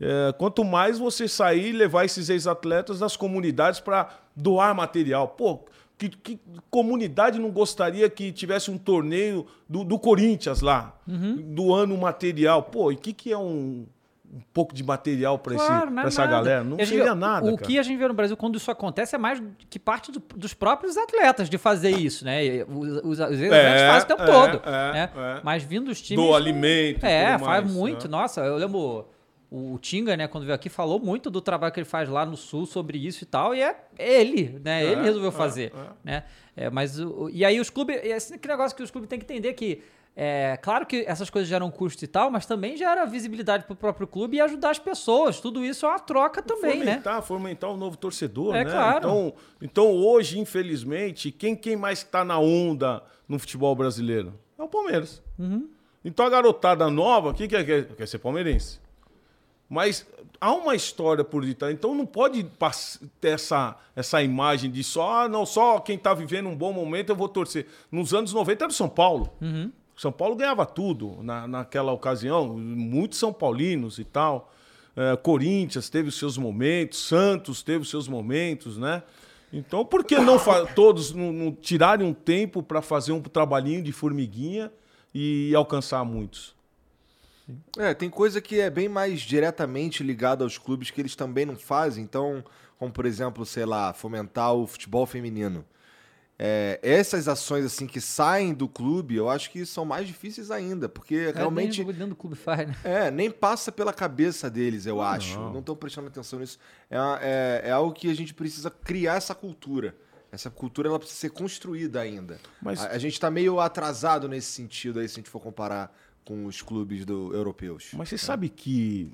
É, quanto mais você sair e levar esses ex-atletas das comunidades para doar material. Pô, que, que comunidade não gostaria que tivesse um torneio do, do Corinthians lá, doando material? Pô, e o que, que é um, um pouco de material para Claro, é essa nada. galera? Não gente seria nada. O cara. que a gente vê no Brasil quando isso acontece é mais que parte do- dos próprios atletas de fazer isso, né? Os, os, os atletas É, fazem o tempo é, todo. é, né? é. Mas vindo dos times. Do alimento. É, faz mais, muito. né? Nossa, eu lembro o Tinga, né, quando veio aqui, falou muito do trabalho que ele faz lá no Sul sobre isso e tal, e é ele, né? Ele resolveu fazer, né? É, mas o, e aí os clubes, esse negócio que os clubes têm que entender que É, claro que essas coisas geram custo e tal, mas também gera visibilidade pro próprio clube e ajudar as pessoas. Tudo isso é uma troca também, né? fomentar, fomentar um novo torcedor, É, né? claro. Então, então hoje, infelizmente, quem, quem mais está na onda no futebol brasileiro? É o Palmeiras. Uhum. Então a garotada nova, o que quer, quer, quer ser palmeirense? Mas há uma história por detrás, então não pode ter essa, essa imagem de só, ah, não, só quem está vivendo um bom momento eu vou torcer. Nos anos 90 era o São Paulo. São Paulo ganhava tudo na, naquela ocasião, muitos São Paulinos e tal. É, Corinthians teve os seus momentos, Santos teve os seus momentos, né? Então, por que não todos não, não tirarem um tempo para fazer um trabalhinho de formiguinha e alcançar muitos? É, tem coisa que é bem mais diretamente ligada aos clubes que eles também não fazem. Então, como por exemplo, sei lá, fomentar o futebol feminino. É, essas ações assim que saem do clube, eu acho que são mais difíceis ainda, porque realmente É, Nem dentro do clube faz, né? é, nem passa pela cabeça deles, eu acho. Não estão prestando atenção nisso. É, é, é algo que a gente precisa criar essa cultura. Essa cultura ela precisa ser construída ainda. Mas- A, a gente está meio atrasado nesse sentido aí, se a gente for comparar com os clubes do, europeus. Mas você sabe que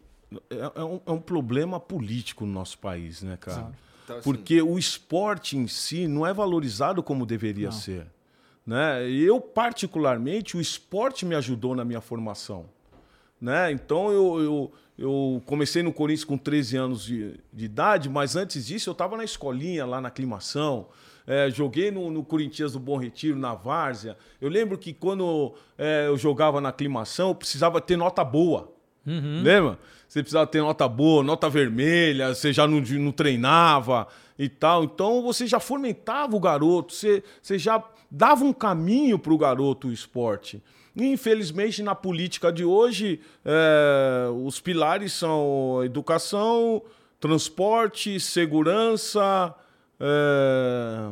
é, é um, é um problema político no nosso país, né, cara? Então, assim, Porque o esporte em si não é valorizado como deveria ser. Né? Eu, particularmente, o esporte me ajudou na minha formação. Né? Então, eu, eu, eu comecei no Corinthians com 13 anos de, de idade, mas antes disso eu estava na escolinha, lá na aclimação. É, joguei no, no Corinthians do Bom Retiro, na Várzea. Eu lembro que quando é, eu jogava na aclimação, eu precisava ter nota boa. Lembra? Você precisava ter nota boa, nota vermelha, você já não, não treinava e tal. Então você já fomentava o garoto, você, você já dava um caminho para o garoto o esporte. E, infelizmente, na política de hoje, é, os pilares são educação, transporte, segurança. é,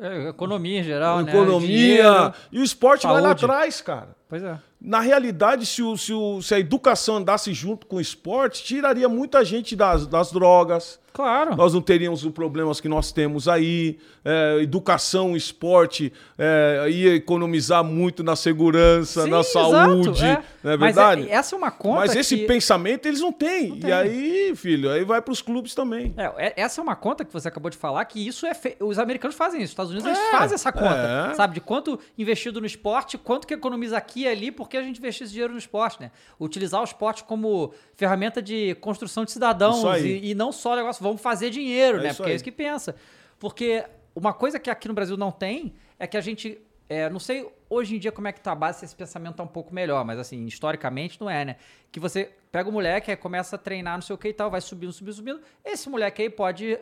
É, economia em geral, né? economia. E o esporte vai lá saúde. atrás, cara. Pois é. Na realidade, se, o- se o- se a educação andasse junto com o esporte, tiraria muita gente das, das drogas. Claro. Nós não teríamos os problemas que nós temos aí. É, educação, esporte, é, ia economizar muito na segurança, Sim, na exato, saúde. é. Não é Mas verdade? é- essa é uma conta Mas esse que- pensamento eles não têm. tem. E aí, filho, aí vai para os clubes também. É, é- essa é uma conta que você acabou de falar, que isso é. fe- Os americanos fazem isso, os Estados Unidos eles fazem essa conta, sabe? De quanto investido no esporte, quanto que economiza aqui e ali, porque a gente investiu esse dinheiro no esporte, né? Utilizar o esporte como ferramenta de construção de cidadãos e, e não só o negócio, vamos fazer dinheiro, É né? Porque é aí. isso que pensa. Porque uma coisa que aqui no Brasil não tem é que a gente. é, não sei hoje em dia como é que tá a base, se esse pensamento tá um pouco melhor, mas assim, historicamente não é, né? Que você pega o moleque, aí começa a treinar, não sei o que e tal, vai subindo, subindo, subindo. Esse moleque aí pode.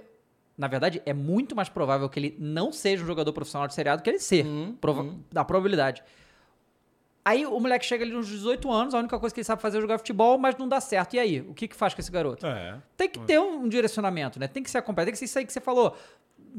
Na verdade, é muito mais provável que ele não seja um jogador profissional de seriado que ele ser. Prova- Da probabilidade. Aí o moleque chega ali nos 18 anos, a única coisa que ele sabe fazer é jogar futebol, mas não dá certo. E aí? O que, que faz com esse garoto? É. Tem que ter um, um direcionamento, né? Tem que ser acompanhado. Tem que ser isso aí que você falou.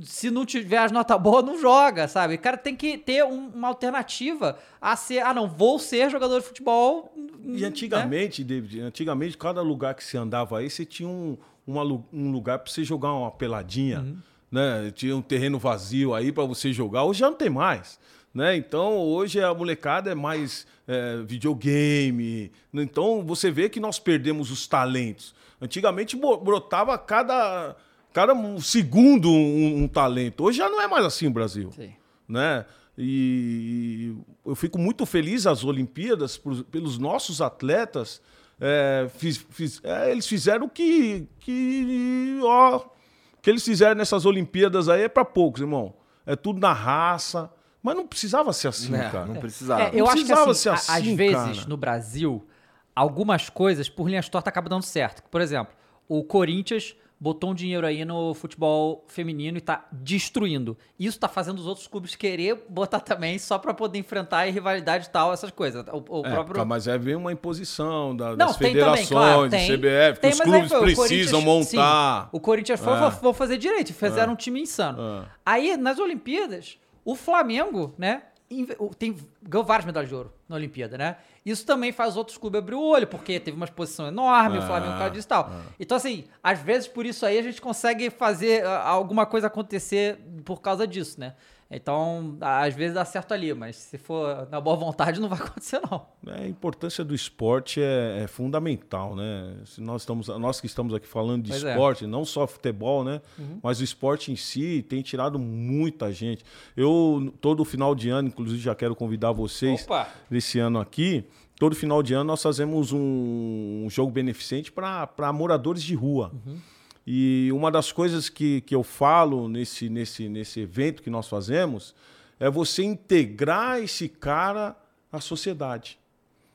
Se não tiver as notas boas, não joga, sabe? O cara tem que ter um- uma alternativa a ser, ah, não, vou ser jogador de futebol. E né? antigamente, David, antigamente, cada lugar que você andava aí, você tinha um, uma um lugar para você jogar uma peladinha, Uhum. né? Tinha um terreno vazio aí para você jogar. Hoje já não tem mais, né? Então, hoje a molecada é mais é, videogame. Então, você vê que nós perdemos os talentos. Antigamente brotava cada, cada segundo um, um talento. Hoje já não é mais assim o Brasil Sim. né? E eu fico muito feliz as Olimpíadas por- pelos nossos atletas. é, fiz- fiz- é, eles fizeram o que, que, ó, o que eles fizeram nessas Olimpíadas aí é para poucos, irmão. É tudo na raça. Mas não precisava ser assim, É, cara. não precisava. É, eu Não acho que precisava assim, ser a- assim, às vezes cara. no Brasil, algumas coisas por linhas tortas acabam dando certo. Por exemplo, o Corinthians botou um dinheiro aí no futebol feminino e tá destruindo. Isso tá fazendo os outros clubes querer botar também só pra poder enfrentar e rivalidade e tal, essas coisas. O, o É, próprio mas é vem uma imposição da- Não, das tem também, federações, claro, tem. CBF, Tem, que os aí clubes o precisam Corinthians- montar. sim, o Corinthians foi, É. vou, fazer direito, fizeram um time insano. É. Aí, nas Olimpíadas, o Flamengo, né, tem, ganhou várias medalhas de ouro na Olimpíada, né? Isso também faz outros clubes abrir o olho, porque teve uma exposição enorme, o Flamengo por causa disso e tal. Então, assim, às vezes por isso aí a gente consegue fazer ah, alguma coisa acontecer por causa disso, né? Então, às vezes dá certo ali, mas se for na boa vontade, não vai acontecer, não. É, a importância do esporte é, é fundamental, né? Se nós, estamos, nós que estamos aqui falando de Pois é. esporte, não só futebol, né? Mas o esporte em si tem tirado muita gente. Eu, todo final de ano, inclusive, já quero convidar vocês Opa! desse ano aqui. Todo final de ano nós fazemos um, um jogo beneficente para moradores de rua. E uma das coisas que, que eu falo nesse, nesse, nesse evento que nós fazemos é você integrar esse cara à sociedade,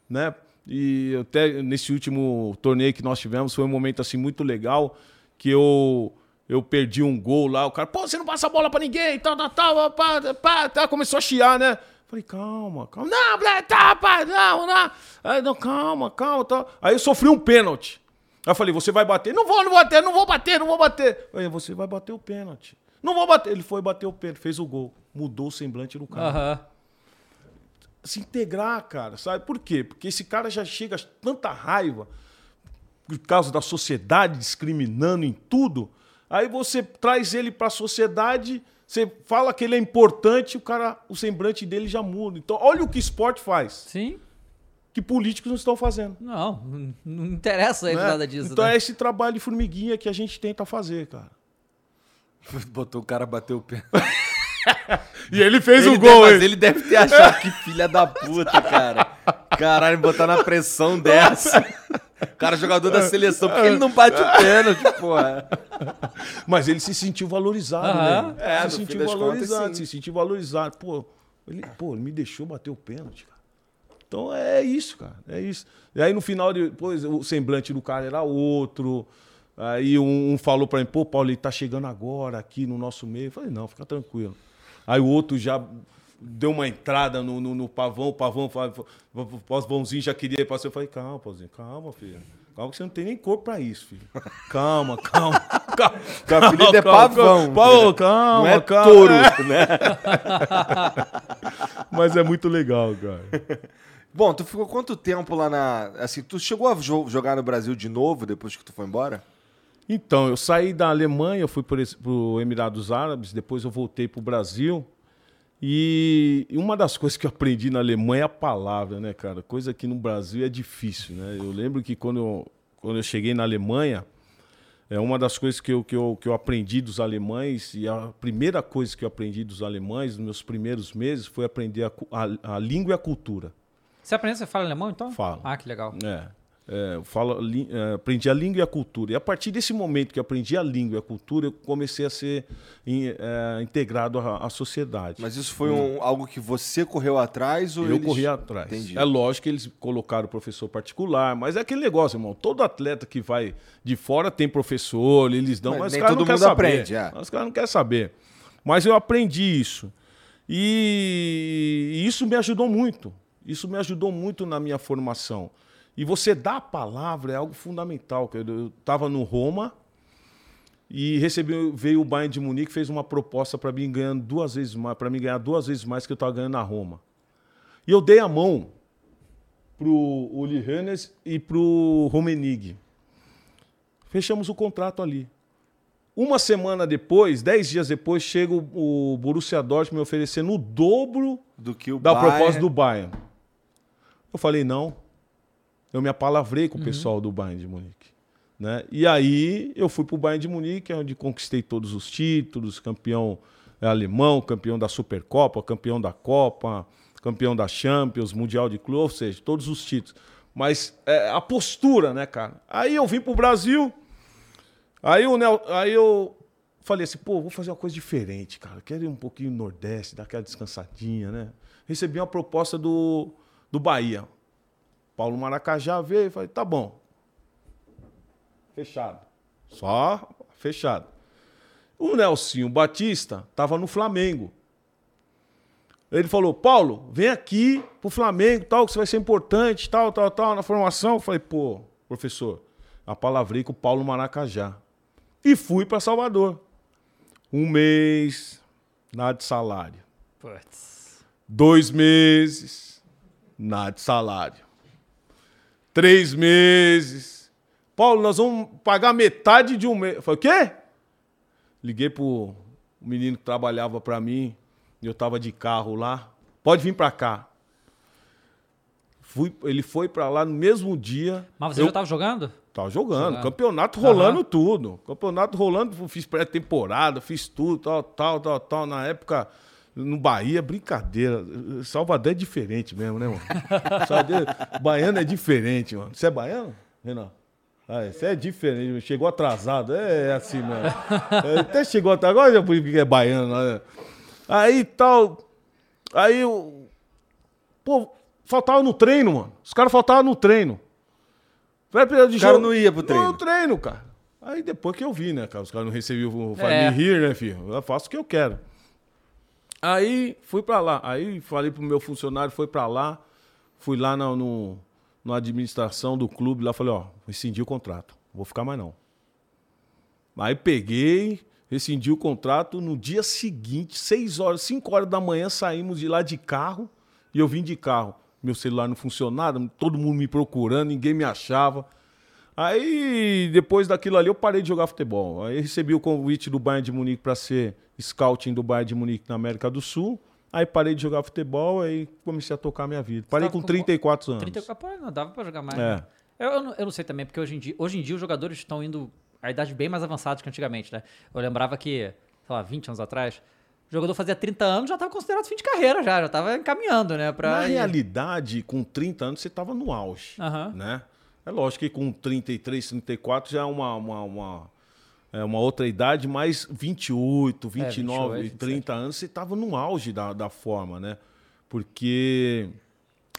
né? E até nesse último torneio que nós tivemos foi um momento assim muito legal que eu eu perdi um gol lá, o cara, pô, você não passa a bola pra ninguém, tal, tal, tal, pá, pá, tá, começou a chiar, né? Falei, calma, calma. Não, tá, pá, não, não. Aí, não, calma, calma, tal. Aí eu sofri um pênalti. Aí eu falei, você vai bater? Não vou, não vou bater, não vou bater, não vou bater. Aí, você vai bater o pênalti. Não vou bater. Ele foi bater o pênalti, fez o gol. Mudou o semblante do cara Aham. se integrar, cara, sabe? Por quê? Porque esse cara já chega a tanta raiva por causa da sociedade discriminando em tudo. Aí você traz ele para a sociedade, você fala que ele é importante, o cara, o semblante dele já muda. Então, olha o que esporte faz, Sim. Que políticos não estão fazendo. Não, não- interessa né? nada disso. Então né? é esse trabalho de formiguinha que a gente tenta fazer, cara. Botou o cara bater o pé. E ele fez Ele o deve- gol, mas hein? ele deve ter achado que filha da puta, cara. Caralho, botar na pressão dessa. O cara é jogador da seleção, porque ele não bate o pênalti, porra. Mas ele se sentiu valorizado, Aham. né? É, no se fim sentiu contas, valorizado, sim. se sentiu valorizado. Pô ele, pô, ele me deixou bater o pênalti, cara. Então é isso, cara. É isso. E aí no final, depois, o semblante do cara era outro. Aí um, um falou pra mim, pô, Paulo, ele tá chegando agora aqui no nosso meio. Eu falei, não, fica tranquilo. Aí o outro já deu uma entrada no, no, no pavão, o pavão, o pavãozinho já queria ir pra você. Eu falei, calma, pavãozinho, calma, filho. Calma que você não tem nem corpo pra isso, filho. Calma, calma. calma O apelido é pavão. Calma, calma, Não é calma. touro, né? Mas é muito legal, cara. Bom, tu ficou quanto tempo lá na. Assim, tu chegou a jo- jogar no Brasil de novo depois que tu foi embora? Então, eu saí da Alemanha, eu fui para os Emirados Árabes, depois eu voltei para o Brasil. E uma das coisas que eu aprendi na Alemanha é a palavra, né, cara? Coisa que no Brasil é difícil, né? Eu lembro que quando eu, quando eu cheguei na Alemanha, é uma das coisas que eu, que, eu, que eu aprendi dos alemães, e a primeira coisa que eu aprendi dos alemães nos meus primeiros meses foi aprender a, a, a língua e a cultura. Você aprendeu, você fala alemão, então? Falo. Ah, que legal. É. É, eu falo, li- é, aprendi a língua e a cultura. E a partir desse momento que eu aprendi a língua e a cultura, eu comecei a ser in- é, integrado à, à sociedade. Mas isso foi um- algo que você correu atrás ou eu eles- corri atrás. Entendi. É lógico que eles colocaram professor particular, mas é aquele negócio, irmão. Todo atleta que vai de fora tem professor, eles dão, Mas mas, os caras todo não querem mundo saber. aprende, é. Os caras não querem saber. Mas eu aprendi isso. E isso me ajudou muito. Isso me ajudou muito na minha formação. E você dar a palavra é algo fundamental. Eu estava no Roma e recebi, veio o Bayern de Munique fez uma proposta para mim ganhando duas vezes mais, para mim ganhar duas vezes mais que eu estava ganhando na Roma. E eu dei a mão pro Uli Hoeneß e pro Romenig. Fechamos o contrato ali. Uma semana depois, dez dias depois, chega o, o Borussia Dortmund me oferecendo o dobro do que o da Bayern- proposta do Bayern. Eu falei, não. Eu me apalavrei com o pessoal do Bayern de Munique. Né? E aí eu fui para o Bayern de Munique, onde conquistei todos os títulos, campeão é, alemão, campeão da Supercopa, campeão da Copa, campeão da Champions, Mundial de Clube, ou seja, todos os títulos. Mas é, a postura, né, cara? Aí eu vim para o Brasil, aí, o Nel, aí eu falei assim, pô, vou fazer uma coisa diferente, cara. Quero ir um pouquinho no Nordeste, dar aquela descansadinha, né? Recebi uma proposta do, do Bahia. Paulo Maracajá veio e falei, tá bom. Fechado. Só fechado. O Nelsinho Batista estava no Flamengo. Ele falou, Paulo, vem aqui pro Flamengo, tal, que você vai ser importante, tal, tal, tal, na formação. Eu falei, pô, professor, a palavrei com o Paulo Maracajá. E fui para Salvador. Um mês, nada de salário. Putz. Dois meses, nada de salário. Três meses. Paulo, nós vamos pagar metade de um mês. Eu falei, o quê? Liguei pro menino que trabalhava para mim Eu tava de carro lá. Pode vir pra cá. Fui, ele foi pra lá no mesmo dia. Mas você eu já tava jogando? tava jogando, Jogando. campeonato rolando Aham. tudo. Campeonato rolando, fiz pré-temporada, fiz tudo, tal, tal, tal, tal. Na época, no Bahia, brincadeira. Salvador é diferente mesmo, né, mano? Salvador, baiano é diferente, mano. Você é baiano, Renan? Ah, você é diferente, chegou atrasado, é, assim mesmo. É, até chegou atrasado, agora já por que é baiano. Né? Aí tal, aí o. Pô, faltava no treino, mano. Os caras faltavam no treino. Vai precisar de O cara jogo. não ia pro treino. No treino, cara. Aí depois que eu vi, né, cara? Os caras não recebiam o É. Family Here, né, filho? Eu faço o que eu quero. Aí fui pra lá. Aí falei pro meu funcionário, foi pra lá. Fui lá no, no, na administração do clube, lá falei, ó, rescindi o contrato. Não vou ficar mais não. Aí peguei, rescindi o contrato. No dia seguinte, 6 horas, 5 horas da manhã, saímos de lá de carro. E eu vim de carro. Meu celular não funcionava, todo mundo me procurando, ninguém me achava. Aí, depois daquilo ali, eu parei de jogar futebol. Aí recebi o convite do Bayern de Munique para ser scouting do Bayern de Munique na América do Sul. Aí parei de jogar futebol, aí comecei a tocar a minha vida. Parei com com 34 anos. 30, pô, não dava pra jogar mais. É. né? Eu, eu, não, eu não sei também, porque hoje em, dia, hoje em dia os jogadores estão indo a idade bem mais avançada que antigamente, né? Eu lembrava que, sei lá, 20 anos atrás, o jogador fazia 30 anos já estava considerado fim de carreira, já, já estava encaminhando, né? Pra Na ir- realidade, com 30 anos, você estava no auge. Aham. Né? É lógico que com 33, 34 já é uma, uma, uma, é uma outra idade, mas 28, 29, 28, 30 anos, você estava no auge da, da forma, né? Porque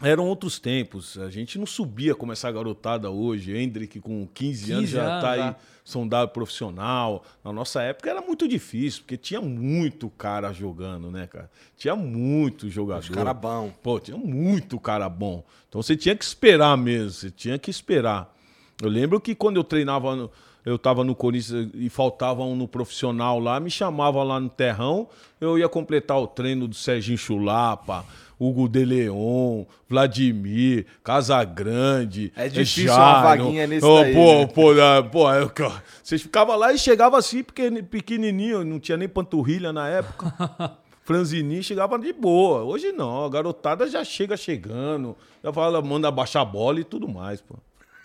eram outros tempos. A gente não subia como essa garotada hoje. Hendrick, com 15, anos, 15 já está aí sondado profissional. Na nossa época era muito difícil, porque tinha muito cara jogando, né, cara? Tinha muito jogador. Os cara bom. Pô, tinha muito cara bom. Então você tinha que esperar mesmo, você tinha que esperar. Eu lembro que quando eu treinava, no- eu tava no Corinthians e faltava um no profissional lá, me chamava lá no terrão, eu ia completar o treino do Serginho Chulapa, Hugo de Leon, Vladimir, Casagrande. É difícil Jairo. uma vaguinha nesse Ô, daí, Pô, né? pô, é, pô, é, cara, vocês ficavam lá e chegava assim, pequeni- pequenininho, não tinha nem panturrilha na época. Franzininho chegava de boa. Hoje não, a garotada já chega chegando, já fala, manda baixar a bola e tudo mais, pô.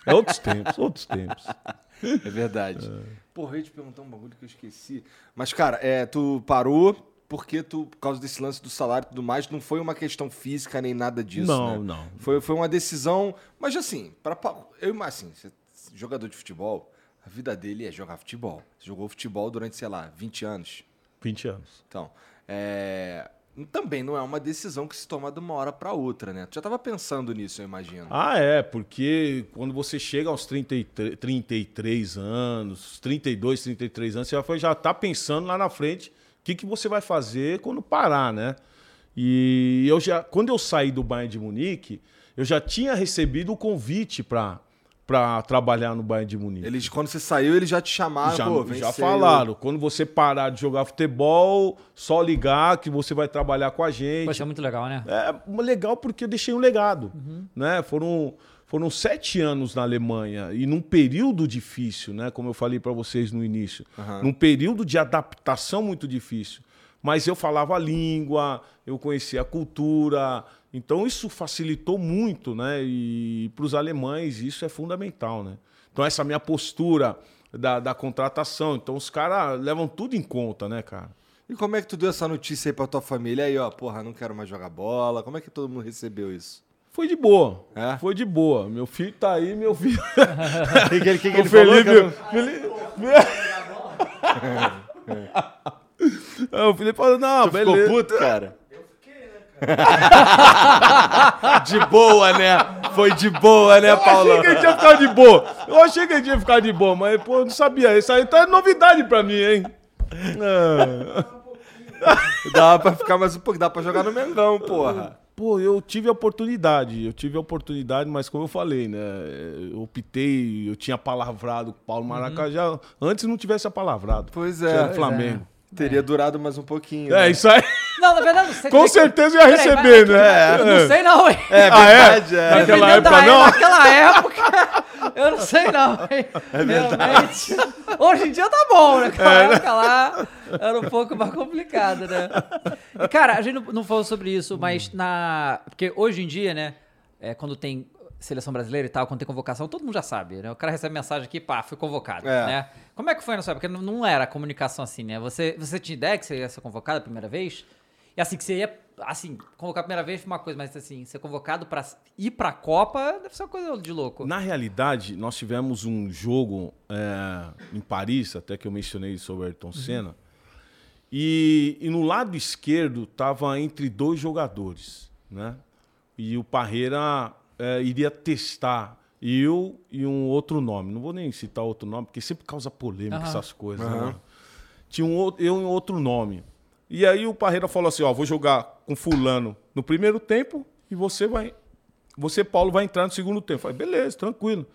É outros tempos, outros tempos. É verdade. Porra, eu ia te perguntar um bagulho que eu esqueci. Mas, cara, é, tu parou porque tu, por causa desse lance do salário e tudo mais, não foi uma questão física nem nada disso, Não, né? não. Foi, foi uma decisão... Mas, assim, pra, pa- eu assim, jogador de futebol, a vida dele é jogar futebol. Você jogou futebol durante, sei lá, 20 anos. 20 anos. Então, é... Também não é uma decisão que se toma de uma hora pra outra, né? Tu já tava pensando nisso, eu imagino. Ah, é, porque quando você chega aos 33, 33 anos, 32, 33 anos, você já, foi, já tá pensando lá na frente que, que você vai fazer quando parar, né? E eu já, quando eu saí do Bayern de Munique, eu já tinha recebido o convite para para trabalhar no Bayern de Munique. Eles, quando você saiu, eles já te chamaram, já, pô, já falaram, quando você parar de jogar futebol, só ligar que você vai trabalhar com a gente. Poxa, é muito legal, né? É legal porque eu deixei um legado. Né? Foram, foram sete anos na Alemanha e num período difícil, né? como eu falei para vocês no início. Num período de adaptação muito difícil. Mas eu falava a língua, eu conhecia a cultura. Então isso facilitou muito, né? E para os alemães isso é fundamental, né? Então essa minha postura da, da contratação. Então os caras levam tudo em conta, né, cara? E como é que tu deu essa notícia aí pra tua família? Aí, ó, porra, não quero mais jogar bola. Como é que todo mundo recebeu isso? Foi de boa. É? Foi de boa. Meu filho tá aí, meu filho. O que, que, que o ele falou? Felipe. cara? Felipe... É, o Felipe falou, não, Tu ficou beleza. puto, cara? de boa, né? Foi de boa, né, Eu achei Paulo? que ele tinha ficado de boa. Eu achei que ele tinha ficado de boa, mas, pô, eu não sabia. Isso aí tá novidade pra mim, hein? É. Dá pra ficar mais um pouco, dá pra jogar no Mengão, porra. Pô, eu tive a oportunidade, eu tive a oportunidade, mas como eu falei, né? Eu optei, eu tinha palavrado com o Paulo Maracajá. Antes não tivesse apalavrado. Pois Tinha é. no Flamengo. Teria durado mais um pouquinho. É, né? isso aí. Não, na verdade, não sei. Com certeza ia Peraí, receber, mas- né? Não sei não, hein? É Ah, é? verdade, é. Naquela Dependendo da época, não? Naquela época, Eu não sei não, hein? Realmente. Hoje em dia tá bom, né? Naquela época lá era um pouco mais complicado, né? E, cara, a gente não, não falou sobre isso, mas na. Porque hoje em dia, né? É, quando tem seleção brasileira e tal, quando tem convocação, todo mundo já sabe, né? O cara recebe mensagem aqui, pá, fui convocado, É. né? Como é que foi na sua época? Porque não, era comunicação assim, né? Você, você tinha ideia que você ia ser convocado a primeira vez? E assim, que você ia, assim, convocar a primeira vez foi uma coisa, mas assim, ser convocado pra ir pra Copa deve ser uma coisa de louco. Na realidade, nós tivemos um jogo é, em Paris, até que eu mencionei sobre o Ayrton Senna. E, e no lado esquerdo estava entre dois jogadores, né? E o Parreira é, iria testar eu e um outro nome. Não vou nem citar outro nome, porque sempre causa polêmica Aham. essas coisas. né? Tinha um, outro- eu e um outro nome. E aí o Parreira falou assim: ó, vou jogar com fulano no primeiro tempo e você vai você, Paulo, vai entrar no segundo tempo. Eu Falei, beleza, tranquilo.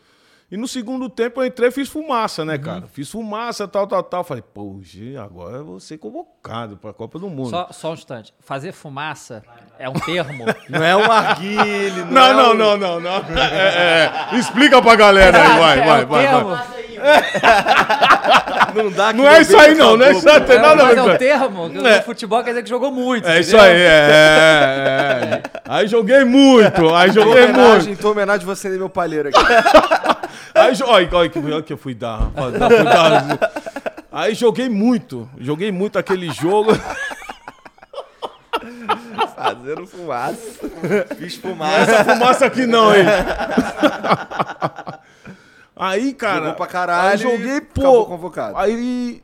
E no segundo tempo eu entrei e fiz fumaça, né, cara? Fiz fumaça, tal, tal, tal. Falei, pô, Gê, agora eu vou ser convocado pra Copa do Mundo. Só, só um instante. Fazer fumaça é um termo. Não é um arguile, não, Não, é não, um- não, não, não. É, é. Explica pra galera aí, vai, é vai, um vai, termo. vai. Não dá que Não é isso aí, não, não é isso aí, tem É, nada a mas ver é com um termo. que É. No futebol quer dizer que jogou muito. É isso aí, é, é. Aí joguei muito, aí joguei muito. homenagem, em tua homenagem, vou acender meu palheiro aqui. Aí, olha, olha que, olha que eu fui dar. fui dar- Aí joguei muito, joguei muito aquele jogo. Fazendo fumaça. Fiz fumaça. Essa fumaça aqui não, hein? Aí, cara. Jogou pra caralho aí joguei, e pô. convocado. Aí.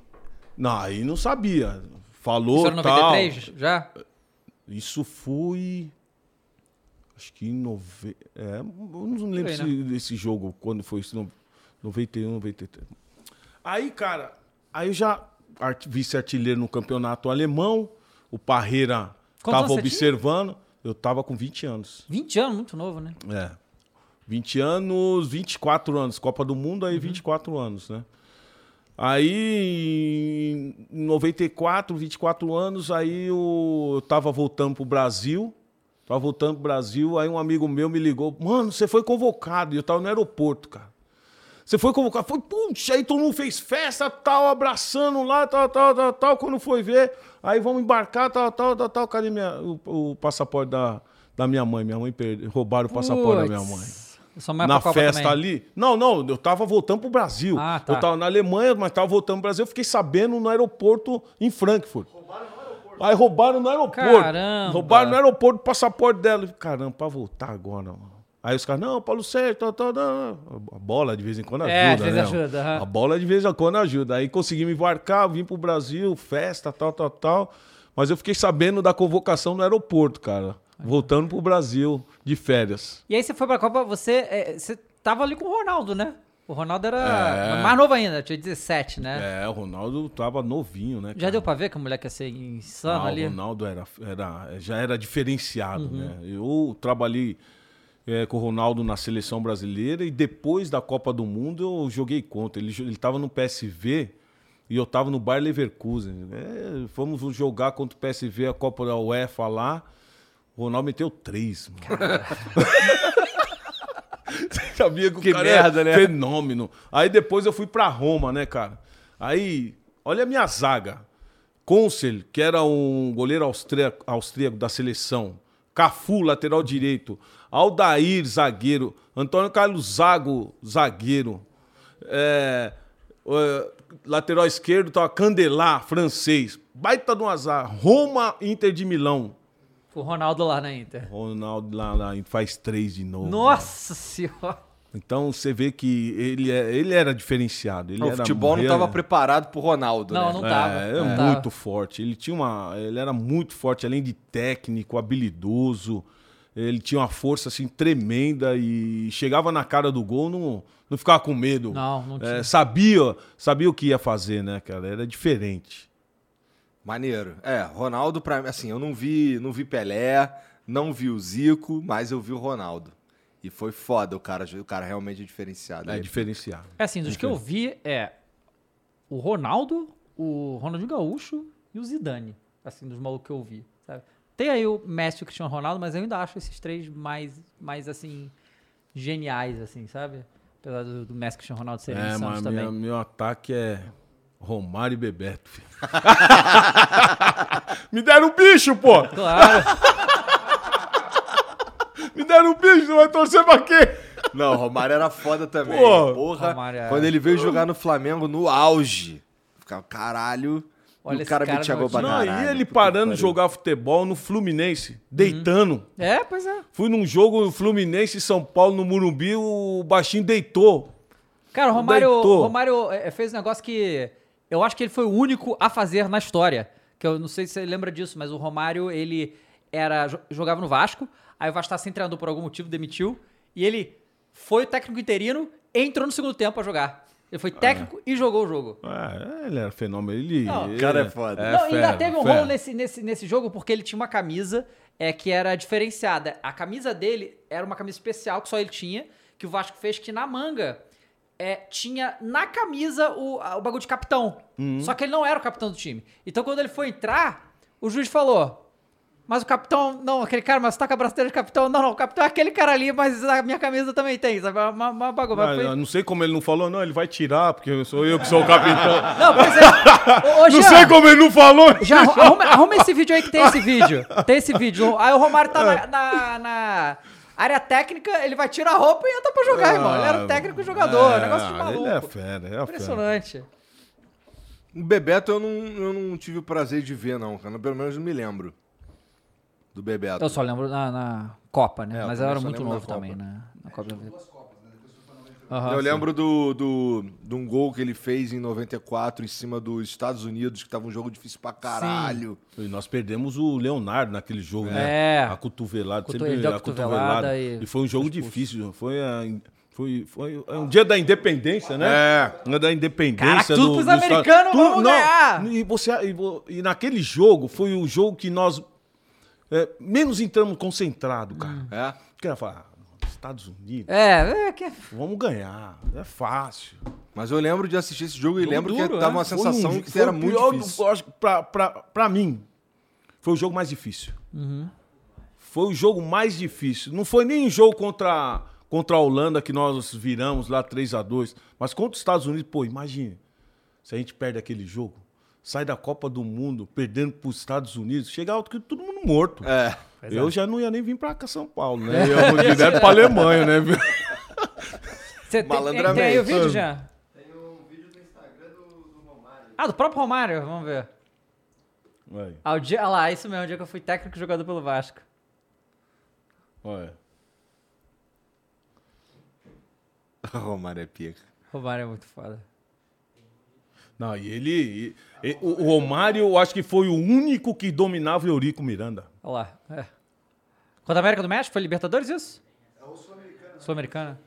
Não, aí não sabia. Falou Isso era tal. 93 já? Isso foi. Acho que em nove... é, eu não lembro né? se- desse jogo, quando foi isso. no- 91, 93. Aí, cara, aí eu já art- vice-artilheiro no campeonato alemão. O Parreira Quantos tava anos você observando. Eu tava com 20 anos. 20 anos, muito novo, né? É. 20 anos, 24 anos. Copa do Mundo, Uhum. aí 24 anos, né? Aí, em 94, 24 anos, aí eu, eu tava voltando pro Brasil. Tava voltando pro Brasil, aí um amigo meu me ligou. Mano, você foi convocado. E eu tava no aeroporto, cara. Você foi convocado. Foi, puxa, aí todo mundo fez festa, tal, abraçando lá, tal, tal, tal, tal. Quando foi ver, aí vamos embarcar, tal, tal, tal, tal. Cadê minha, o, o passaporte da, da minha mãe? Minha mãe perde, roubaram o passaporte da minha mãe. É Na festa também. ali. Não, não, eu tava voltando pro Brasil. Ah, tá. Eu tava na Alemanha, mas tava voltando pro Brasil. Eu fiquei sabendo no aeroporto em Frankfurt. Aí roubaram no aeroporto. Caramba. Roubaram no aeroporto o passaporte dela. Caramba, pra voltar agora, mano. Aí os caras, não, Paulo Sérgio, tal, tal, tal. A bola de vez em quando ajuda, É, vezes né? ajuda, aham. A bola de vez em quando ajuda. Aí consegui me embarcar, vim pro Brasil, festa, tal, tal, tal. Mas eu fiquei sabendo da convocação no aeroporto, cara. Voltando pro Brasil de férias. E aí você foi pra Copa, você, é, você tava ali com o Ronaldo, né? O Ronaldo era É. mais novo ainda, tinha 17, né? É, o Ronaldo tava novinho, né? Já cara? deu pra ver que o moleque ia ser insano Ah, ali? O Ronaldo era, era, já era diferenciado, Uhum. né? Eu trabalhei é, com o Ronaldo na seleção brasileira e depois da Copa do Mundo eu joguei contra. Ele, ele tava no PSV e eu tava no Bayer Leverkusen. É, fomos jogar contra o PSV a Copa da UEFA lá. O Ronaldo meteu três, mano. Sabia que o Que cara merda, é né? fenômeno. Aí depois eu fui pra Roma, né, cara? Aí, olha a minha zaga. Consel, que era um goleiro austríaco, austríaco da seleção. Cafu, lateral direito. Aldair, zagueiro. Antônio Carlos Zago, zagueiro. É, é, lateral esquerdo, tava Candelar, francês. Baita do azar. Roma, Inter de Milão. O Ronaldo lá na Inter. Ronaldo lá, lá faz três de novo. Nossa senhora. Então você vê que ele, é, ele era diferenciado. Ele o era futebol não real- estava preparado pro Ronaldo, Não, né? não tava. É, não é tava. muito forte. Ele tinha uma, ele era muito forte, além de técnico, habilidoso. Ele tinha uma força assim tremenda e chegava na cara do gol, não, não ficava com medo. Não, não É, tinha. sabia, sabia o que ia fazer, né, cara? Era diferente. Maneiro. É, Ronaldo, pra mim, assim, eu não vi, não vi Pelé, não vi o Zico, mas eu vi o Ronaldo. E foi foda, o cara, o cara realmente é diferenciado. É Ele- diferenciado. É assim, dos que eu vi é o Ronaldo, o Ronaldinho Gaúcho e o Zidane. Assim, dos malucos que eu vi. sabe? Tem aí o Messi e o Cristiano Ronaldo, mas eu ainda acho esses três mais, mais assim, geniais, assim, sabe? Apesar do, do Messi Cristiano Ronaldo serem É, insanos mas também. minha- meu ataque é Romário e Bebeto. filho. Me deram um bicho, pô! Claro. Me deram um bicho, você vai torcer pra quê? Não, o Romário era foda também. Pô. Porra, Romário era- quando ele veio jogar no Flamengo no auge. Ficava, caralho. Olha, o esse cara cara metia não gol pra tinha- Não, caralho. e ele parando de jogar futebol no Fluminense, deitando. É, pois é. Fui num jogo Fluminense e São Paulo no Murumbi, o baixinho deitou. Cara, o Romário, Deitou. Romário é, fez um negócio que eu acho que ele foi o único a fazer na história. Que eu não sei se você lembra disso, mas o Romário, ele era jo- jogava no Vasco, aí o Vasco tá sem treinador por algum motivo, demitiu, e ele foi o técnico interino, entrou no segundo tempo a jogar. Ele foi técnico e jogou o jogo. Ah, ele era fenômeno. Ele, Não, o ele- cara é foda. Não, fera, ainda teve um fera. rolo nesse, nesse, nesse jogo porque ele tinha uma camisa é, que era diferenciada. A camisa dele era uma camisa especial que só ele tinha, que o Vasco fez, que na manga é, tinha na camisa o, o bagulho de capitão. Uhum. Só que ele não era o capitão do time. Então quando ele foi entrar, o juiz falou. Mas o capitão, não, aquele cara, mas você tá com a braceira de capitão. Não, não, o capitão é aquele cara ali, mas a minha camisa também tem, sabe? Uma, uma, uma bagulho. Ah, foi- não sei como ele não falou, não, ele vai tirar, porque sou eu que sou o capitão. Não, pois é. Ô, ô, não Jean, sei como ele não falou. Já arru- arruma, arruma esse vídeo aí que tem esse vídeo. Tem esse vídeo. Aí o Romário tá na, na- na área técnica, ele vai tirar a roupa e entra pra jogar, irmão. Ele era o técnico e jogador. É, negócio de ah, maluco. Ele é fera, é fera. Impressionante. O Bebeto eu não, eu não tive o prazer de ver, não, cara. Pelo menos não me lembro. Do Bebeto. Eu só lembro na, na Copa, né? É, Mas eu era muito novo também, né? Na Copa. Eu lembro do, do, de um gol que ele fez em 94 em cima dos Estados Unidos, que tava um jogo difícil pra caralho. E nós perdemos o Leonardo naquele jogo, É. né? A cotovelada, Coto- sempre a cotovelada cotovelada. e E, foi um jogo difícil. Foi, a- foi, foi um dia da independência, né? É. Um dia da independência. Caraca, tudo pros Estado- americanos, Tu- vamos não, ganhar! E, você, e, e naquele jogo, foi o jogo que nós é, menos entramos concentrado, cara. É? Porque ela fala, Estados Unidos, É, é que. vamos ganhar. É fácil. Mas eu lembro de assistir esse jogo e Jogo lembro duro, que é. dava uma Foi sensação um- que era o muito pior, difícil. eu acho que pra, pra, pra mim, foi o jogo mais difícil. Uhum. Foi o jogo mais difícil. Não foi nem o jogo contra, contra a Holanda que nós viramos lá 3 a 2 mas contra os Estados Unidos, pô, imagine. Se a gente perde aquele jogo, sai da Copa do Mundo, perdendo para os Estados Unidos, chega alto que todo mundo morto. É. Eu já não ia nem vir pra cá, São Paulo, né? Eu ia vou direto pra Alemanha, né? Você tem, Malandramente. tem aí o vídeo já? Tem um vídeo no Instagram do, Romário. Ah, do próprio Romário, vamos ver. Vai, Ah, o dia, ah lá, isso mesmo, o dia que eu fui técnico jogador pelo Vasco. olha. Romário é pica. Romário é muito foda. Não, e ele. e- e- o o Romário, eu acho que foi o único que dominava o Eurico Miranda. Olha lá. É. Contra a América do México? Foi Libertadores isso? É o Sul-Americana. Sul-Americana.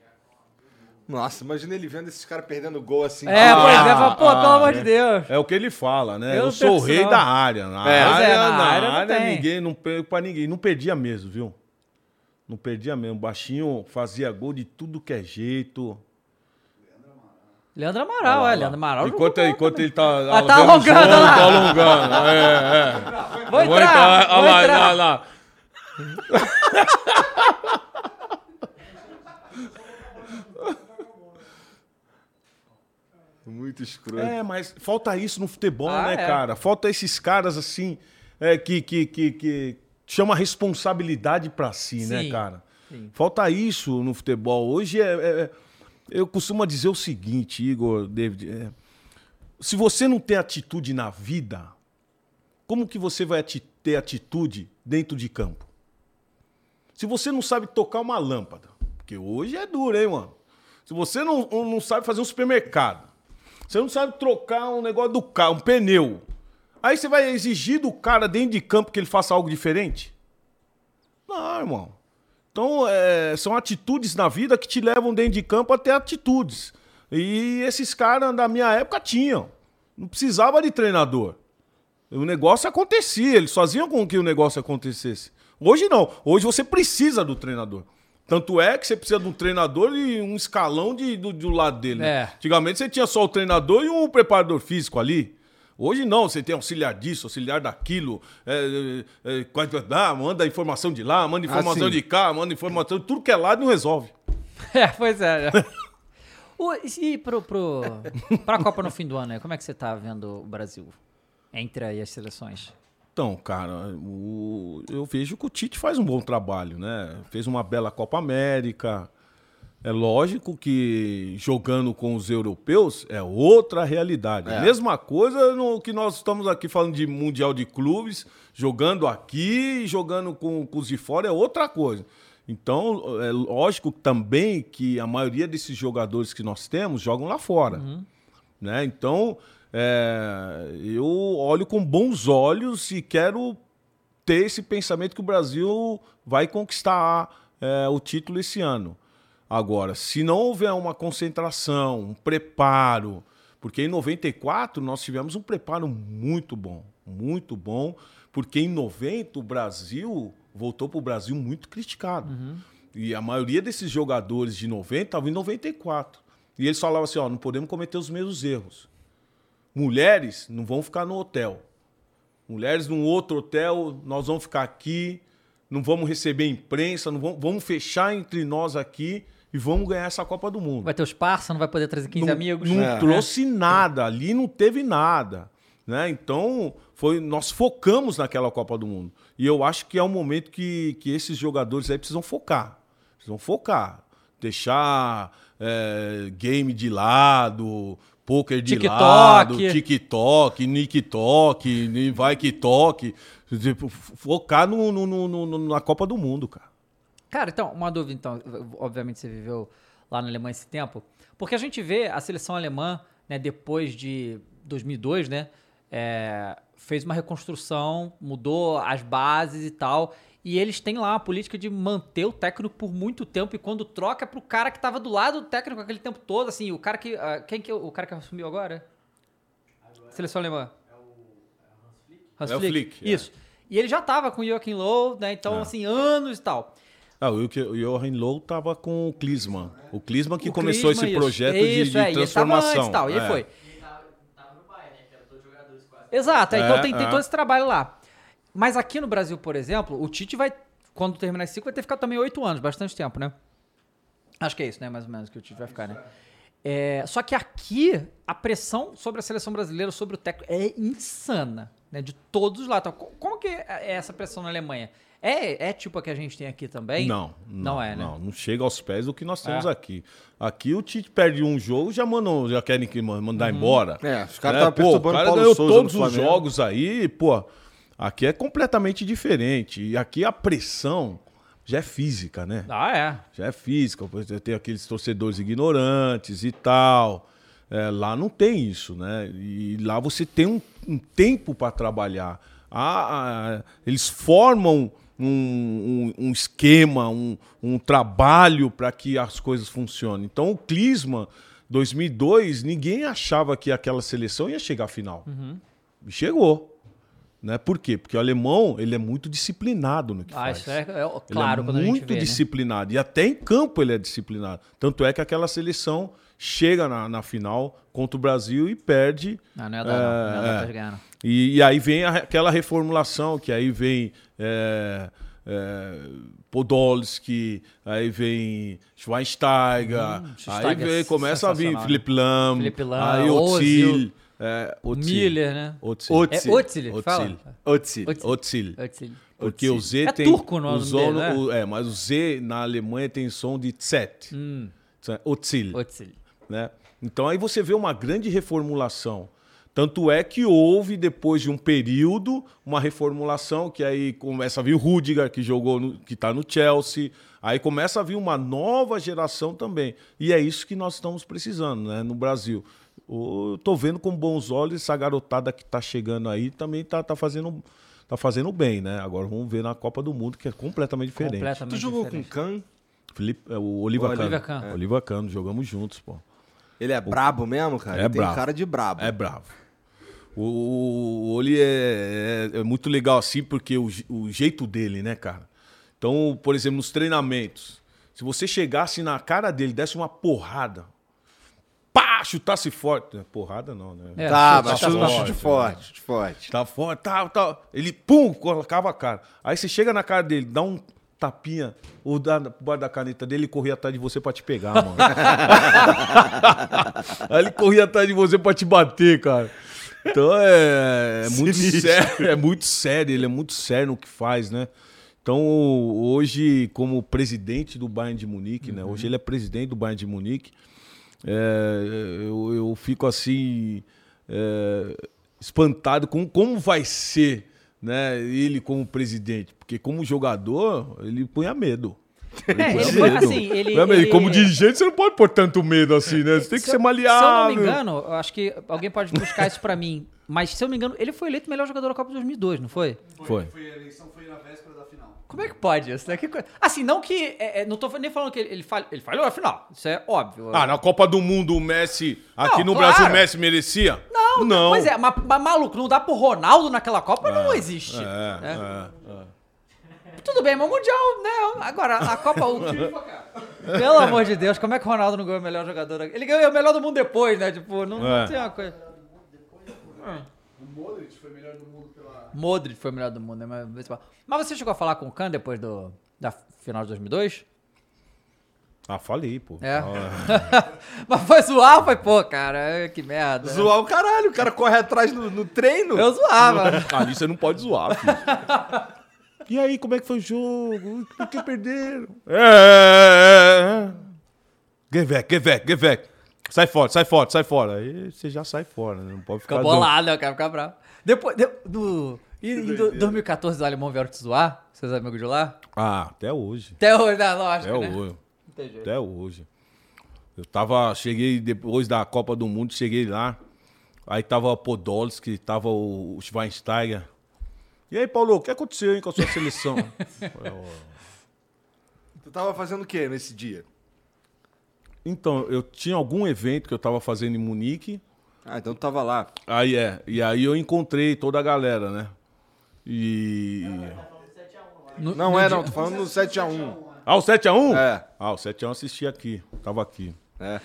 Nossa, imagina ele vendo esses caras perdendo gol assim. É, Ah, pois é, fala, pô, ah, pelo amor é. de Deus. É o que ele fala, né? Eu Eu, não sou o rei não. da área. Na É, área, é, na na área não área, tem. ninguém, não perco pra ninguém. Não perdia mesmo, viu? Não perdia mesmo. O baixinho fazia gol de tudo que é jeito. Leandro Amaral, é. Leandro Amaral. Enquanto, enquanto ele tá, Ah, tá alongando, jogo, olha lá. tá alongando. É, é. Vou entrar, vou olha lá, entrar. olha lá. Muito escroto. É, mas falta isso no futebol, Ah, né, é. cara? Falta esses caras assim é, que, que, que, que chama a responsabilidade pra si, né, Sim, cara? sim. Falta isso no futebol. Hoje é, é- é- eu costumo dizer o seguinte, Igor, David. é, se você não tem atitude na vida, como que você vai ter atitude dentro de campo? Se você não sabe tocar uma lâmpada, porque hoje é duro, hein, mano? Se você não, não sabe fazer um supermercado, você não sabe trocar um negócio do carro, um pneu, aí você vai exigir do cara dentro de campo que ele faça algo diferente? Não, irmão. Então, é, são atitudes na vida que te levam dentro de campo a ter atitudes. E esses caras da minha época tinham. Não precisava de treinador. O negócio acontecia, eles faziam com que o negócio acontecesse. Hoje não. Hoje você precisa do treinador. Tanto é que você precisa de um treinador e um escalão de, do, do lado dele. né? É. Antigamente você tinha só o treinador e um preparador físico ali. Hoje não, você tem auxiliar disso, auxiliar daquilo, é, é, é, ah, manda informação de lá, manda informação sim. de cá, manda informação, tudo que é lado não resolve. É, pois é. O, e pro, pro, pra Copa no fim do ano, como é que você tá vendo o Brasil? Entre aí as seleções. Então, cara, o- eu vejo que o Tite faz um bom trabalho, né? Fez uma bela Copa América. É lógico que jogando com os europeus é outra realidade. É. Mesma coisa no que nós estamos aqui falando de Mundial de Clubes, jogando aqui e jogando com, com os de fora é outra coisa. Então, é lógico também que a maioria desses jogadores que nós temos jogam lá fora né? Então, é, eu olho com bons olhos e quero ter esse pensamento que o Brasil vai conquistar é, o título esse ano. Agora, se não houver uma concentração, um preparo, porque em 94 nós tivemos um preparo muito bom, muito bom, porque em 90 o Brasil voltou para o Brasil muito criticado. E a maioria desses jogadores de 90 estavam em 94. E eles falavam assim: ó, não podemos cometer os mesmos erros. Mulheres não vão ficar no hotel. Mulheres num outro hotel, nós vamos ficar aqui, não vamos receber imprensa, não vamos, vamos fechar entre nós aqui e vamos ganhar essa Copa do Mundo. Vai ter os parça, não vai poder trazer 15 não, amigos. Não É. trouxe nada, ali não teve nada. Né? Então, foi, nós focamos naquela Copa do Mundo. E eu acho que é um momento que, que esses jogadores aí precisam focar. Precisam focar. Deixar é, game de lado, poker de TikTok. lado, TikTok, TikTok, nem vai que toque. Tipo, Focar no, no- no- no- na Copa do Mundo, cara. Cara, então, uma dúvida, então. Obviamente você viveu lá na Alemanha esse tempo. Porque a gente vê a seleção alemã, né, depois de 2002, né, é, fez uma reconstrução, mudou as bases e tal. E eles têm lá a política de manter o técnico por muito tempo e quando troca é pro cara que tava do lado do técnico aquele tempo todo, assim, o cara que. ah, quem que o cara que assumiu agora? Seleção alemã. Hans É o Flick, é. Isso. E ele já tava com o Joachim Low, né? Então, assim, anos e tal. Ah, o Johan Low estava com o Klinsmann. O Klinsmann que O começou Klinsmann, esse isso. projeto de, Isso, de é, e ele tava transformação. antes e tal, e ele É. foi. Exato, É, então tem, tem é. todo esse trabalho lá. Mas aqui no Brasil, por exemplo, o Tite vai, quando terminar esse ciclo, vai ter ficado também oito anos, bastante tempo, né? Acho que é isso, né? Mais ou menos que o Tite vai ficar, né? É, só que aqui, a pressão sobre a seleção brasileira, sobre o técnico, é insana, né? De todos os lados. Então, co- como que é essa pressão na Alemanha? É, é tipo a que a gente tem aqui também? Não, não, Não é, né? Não, não chega aos pés do que nós temos É. aqui. Aqui o Tite perde um jogo, já mandam, já querem que man- mandar Uhum. embora. É, os caras É, estavam pô, perturbando o cara Paulo ganhou Souza todos os jogos aí, pô. Aqui é completamente diferente. E aqui a pressão já é física, né? Ah, é. Já é física, tem aqueles torcedores ignorantes e tal. É, lá não tem isso, né? E lá você tem um, um tempo para trabalhar. Ah, ah, eles formam um, um- um esquema, um, um trabalho para que as coisas funcionem. Então, o Klinsmann, 2002, ninguém achava que aquela seleção ia chegar à final. E chegou. Né? Por quê? Porque o alemão ele é muito disciplinado no que Ah, faz. isso é, é claro Ele é muito vê, né? disciplinado. E até em campo ele é disciplinado. Tanto é que aquela seleção chega na, na final contra o Brasil e perde. Não, não é dar, não. Não é É. E, e aí vem a- aquela reformulação, que aí vem é, é, Podolski, aí vem Schweinsteiger, aí Hum, Schweinsteiger vem, é começa a vir Felipe Lam, Felipe Lam, aí Ozil, Otzil, é, Otzil, Miller, né? Otzil, Otzil. É Otzil, fala. Otzil. Otzi. Otzil. Porque o Z É tem. turco o nome o dele, né? o- é, mas o Z na Alemanha tem som de Zet. Hum, Otzil. Otzil. Né? Então aí você vê uma grande reformulação. Tanto é que houve, depois de um período, uma reformulação, que aí começa a vir o Rudiger, que jogou, no, que está no Chelsea. Aí começa a vir uma nova geração também. E é isso que nós estamos precisando né, no Brasil. O- Eu tô vendo com bons olhos essa garotada que está chegando aí também tá, tá fazendo. Tá fazendo bem, né? Agora vamos ver na Copa do Mundo, que é completamente diferente. Completamente Tu jogou diferente. com Kahn? Felipe, é, o Oliva O Cano. Oliva Kahn. Oliva Cano, jogamos juntos, pô. Ele é brabo mesmo, cara? É Ele tem brabo. cara de brabo. É bravo. O, o, Oli é, é- é muito legal assim, porque o, o jeito dele, né, cara? Então, por exemplo, nos treinamentos, se você chegasse na cara dele, desse uma porrada, pá, chutasse forte. Porrada não, né? É, Tá, chute, chute, forte, chute forte, chute forte. Tá forte, tá, tá. Ele, pum, colocava a cara. Aí você chega na cara dele, dá um tapinha, ou da, bar da caneta dele, ele corria atrás de você pra te pegar, mano. Aí ele corria atrás de você pra te bater, cara. Então é, é muito sério, é muito sério, ele é muito sério no que faz, né? Então, hoje, como presidente do Bayern de Munique, né? Hoje ele é presidente do Bayern de Munique. É, eu, eu fico assim é, espantado com como vai ser né, ele como presidente, porque como jogador ele punha medo. É, ele foi- assim, ele-. E ele- Como dirigente, você não pode pôr tanto medo assim, né? Você tem que Se ser maleável. Se eu não me engano, eu acho que alguém pode buscar isso pra mim. Mas se eu não me engano, ele foi eleito melhor jogador da Copa de 2002, não foi? Foi. Foi a eleição foi na véspera da final. Como é que pode isso? Né? Que Assim, não que. é, é, não tô nem falando que ele, ele, falha- ele falhou, afinal. Isso é óbvio. Ah, na Copa do Mundo o Messi, aqui Não, no claro. Brasil o Messi merecia? não, não. Pois é, mas, mas, maluco, não dá pro Ronaldo naquela Copa, não existe. É, né? é, é. Tudo bem, mas o Mundial, né? Agora, a Copa. O... Pelo amor de Deus, como é que o Ronaldo não ganhou o melhor jogador? Ele ganhou o melhor do mundo depois, né? Tipo, não, É. não tem uma coisa. O Modric foi melhor do mundo pela. Modric foi o melhor do mundo, né? Mas, você chegou a falar com o Khan depois do, da final de 2002? Ah, falei, pô. É. Ah, mas foi zoar, foi, pô, cara, que merda. Zoar o caralho, o cara corre atrás no, no treino. Eu zoava. Ali você não pode zoar, filho. E aí, como é que foi o jogo? Por que perderam? É, é, é. Get back, get back, get back. Sai fora, sai fora, sai fora. Aí você já sai fora, né? Não pode ficar... Fica bolado, eu quero ficar bravo. Depois, de, do, e, em do- 2014, os alemães vieram te zoar, seus amigos de lá? Ah, até hoje. Até hoje, né? Lógico, Até né? hoje. Até hoje. Eu tava, cheguei depois da Copa do Mundo, cheguei lá. Aí tava o Podolski, tava o Schweinsteiger. E aí, Paulo, o que aconteceu hein, com a sua seleção? Tu tava fazendo o que nesse dia? então, eu tinha algum evento que eu tava fazendo em Munique. Ah, então tu tava lá. Aí é. E aí eu encontrei toda a galera, né? E. No- Não no é, dia- não, tô falando no 7x1. Ah, o 7x1? É. Ah, o 7x1 eu assisti aqui. Tava aqui. É.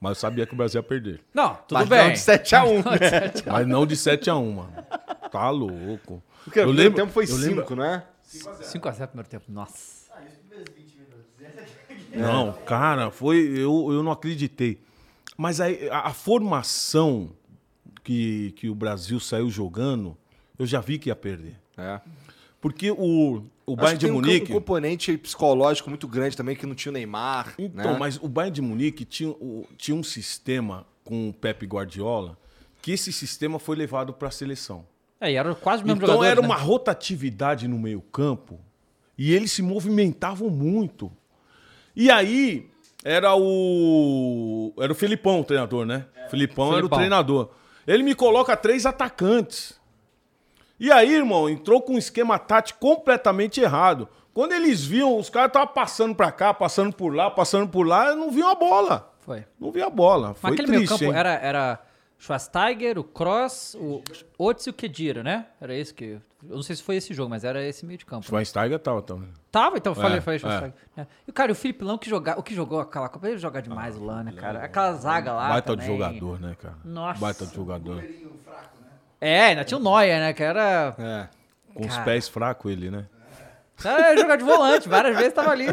Mas eu sabia que o Brasil ia perder. Não, tudo Mas bem. não de 7x1. Mas não de 7x1, mano. Tá louco. Porque o primeiro lembro- tempo foi eu lembro- 5, não é? 5x0 no primeiro tempo, nossa. Não, cara, foi. Eu, eu não acreditei. Mas aí, a, a formação que, que o Brasil saiu jogando, eu já vi que ia perder. É. Porque o, o Bayern de tem um, Munique. um componente psicológico muito grande também, que não tinha o Neymar. Então, né? mas o Bayern de Munique tinha, o- tinha um sistema com o Pepe Guardiola que esse sistema foi levado para a seleção. É, e era quase o mesmo Então era uma rotatividade no meio-campo e eles se movimentavam muito. E aí era o era o Filipão o treinador, né? Filipão, era o Filipão. treinador. Ele me coloca três atacantes. E aí, irmão, entrou com um esquema tático completamente errado. Quando eles viam, os caras estavam passando pra cá, passando por lá, passando por lá, não viam a bola. Foi. Não vi a bola. Mas Foi aquele meio triste, campo hein? era, era Schwasteiger, o Cross, o Otz e o Kedira, né? Era esse que... Eu não sei se foi esse jogo, mas era esse meio de campo. Schweinsteiger tava também. Tava, então eu falei, É, falei é. Schwasteiger. É. E, cara, o Felipe Lão que jogar, o que jogou aquela Copa, ele joga demais o Lan, né, cara? Aquela zaga lá Baita de também. jogador, né, cara? Nossa. Baita de jogador. É, ainda tinha o Neuer, né, que era... É. Com os Cara. pés fracos ele, né? Era É, jogar de volante, várias vezes tava ali. Eu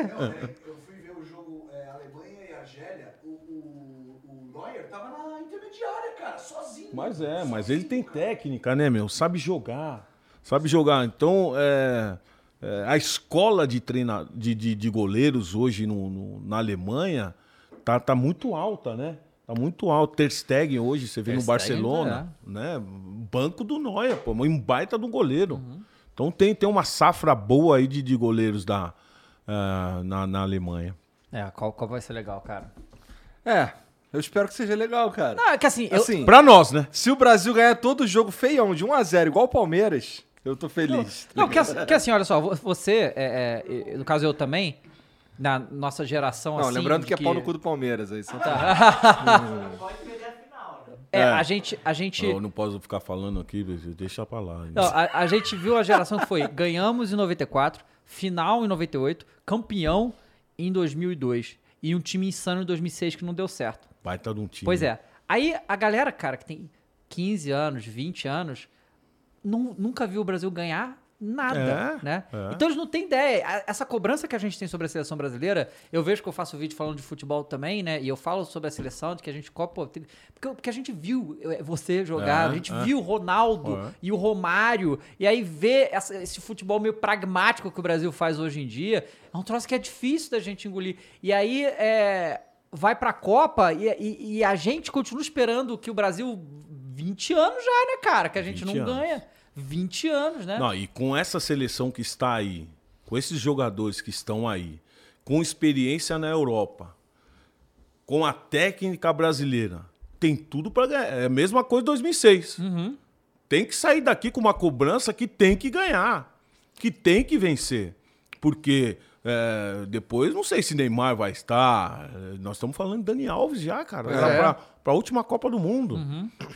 fui ver o jogo é, Alemanha e Argélia. O, o, o Neuer tava na intermediária, cara, sozinho. Mas é, mas ele tem técnica, né, meu? Sabe jogar. Sabe jogar. Então, é, é, a escola de, treina, de, de, de goleiros hoje no, no- na Alemanha tá, tá muito alta, né? Tá muito alto. Ter Stegen hoje, você vê Ter no Barcelona, né? Banco do Neuer, pô, um baita do goleiro. Uhum. Então tem, tem uma safra boa aí de, de goleiros da, ah, na, na Alemanha. É, qual, qual vai ser legal, cara? É, eu espero que seja legal, cara. Não, é que assim, eu, Assim, Pra nós, né? se o Brasil ganhar todo o jogo feião, de 1x0, igual o Palmeiras, eu tô feliz. Não, que assim, que assim, olha só, vo- você, é, é, no caso eu também, na nossa geração Não, assim... lembrando que é pau no cu do Palmeiras aí. Só É, É. a gente, a gente... Eu não posso ficar falando aqui, deixa pra lá. Não, a, a gente viu a geração que foi ganhamos em 94, final em 98, campeão em 2002 e um time insano em 2006 que não deu certo. Baita de um time. Pois é. Aí a galera, cara, que tem 15 anos, 20 anos, nu- nunca viu o Brasil ganhar nada, É, né? é. Então eles não têm ideia. Essa cobrança que a gente tem sobre a seleção brasileira, eu vejo que eu faço vídeo falando de futebol também, né? E eu falo sobre a seleção, de que a gente copa. Porque, porque a gente viu eh, você jogar, É, a gente é. viu o Ronaldo É. e o Romário, e aí ver essa- esse futebol meio pragmático que o Brasil faz hoje em dia, é um troço que é difícil da gente engolir. E aí é, vai pra Copa e, e- e a gente continua esperando que o Brasil. 20 anos já, né, cara? Que a gente 20 não anos. ganha. 20 anos, né? Não, e com essa seleção que está aí, com esses jogadores que estão aí, com experiência na Europa, com a técnica brasileira, tem tudo para ganhar. É a mesma coisa de 2006. Uhum. Tem que sair daqui com uma cobrança que tem que ganhar, que tem que vencer. Porque é, depois, não sei se Neymar vai estar. é, Nós estamos falando de Dani Alves já, cara. É. Para a última Copa do Mundo.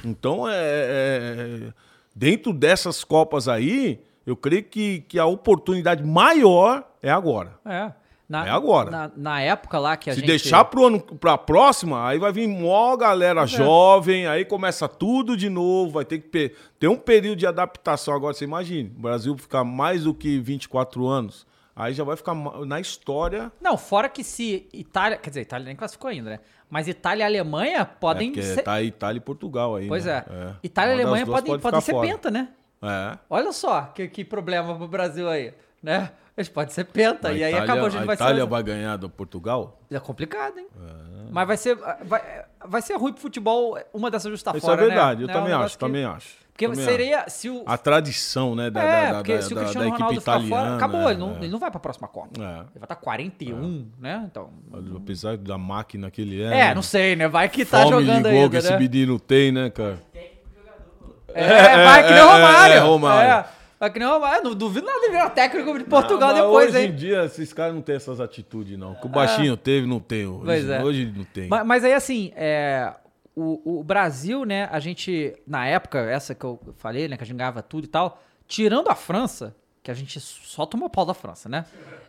Então, é, é- dentro dessas Copas aí, eu creio que, que a oportunidade maior é agora. É. Na, É agora. Na, na época lá que a Se gente. deixar pro ano, pra próxima, aí vai vir mó galera jovem, aí começa tudo de novo, vai ter que ter um período de adaptação. Agora, você imagine, o Brasil ficar mais do que 24 anos, aí já vai ficar na história. Não, fora que se Itália. Quer dizer, Itália nem classificou ainda, né? Mas Itália e Alemanha É, podem porque ser. tá aí Itália e Portugal aí. Pois né? é. Itália e Alemanha podem, pode podem ser fora. penta, né? É. Olha só que, que problema pro Brasil aí, né? Eles podem ser penta. A e aí Itália- acabou, a gente a vai Itália ser. vai ganhar do Portugal? É complicado, hein? Mas vai ser, vai, vai ser ruim pro futebol uma dessas justas Isso fora, é verdade, né? eu Né? também um acho, que- também acho. Porque Também seria. Se o. A tradição, né, da, é, da, porque da, se o Cristiano Ronaldo ficar fora, acabou, ele, não, é. ele não vai pra próxima Copa. É. Ele vai estar 41, né? Então. Apesar da máquina que ele é. É, não sei, né? Vai que tá jogando ligou ainda, que esse né? menino tem, né, cara? É, vai que nem o é, Romário. é, Romário. É, vai que nem o Romário. Não duvido nada de virar técnico de Portugal Não, depois, hoje hein? em dia, esses caras não têm essas atitudes, não. Que o baixinho teve, não tem. Hoje, Pois é. hoje não tem. Mas, mas aí, assim, é, o, o Brasil, né, a gente, na época, essa que eu falei, né, que a gente ganhava tudo e tal, tirando a França, que a gente só tomou pau da França, né?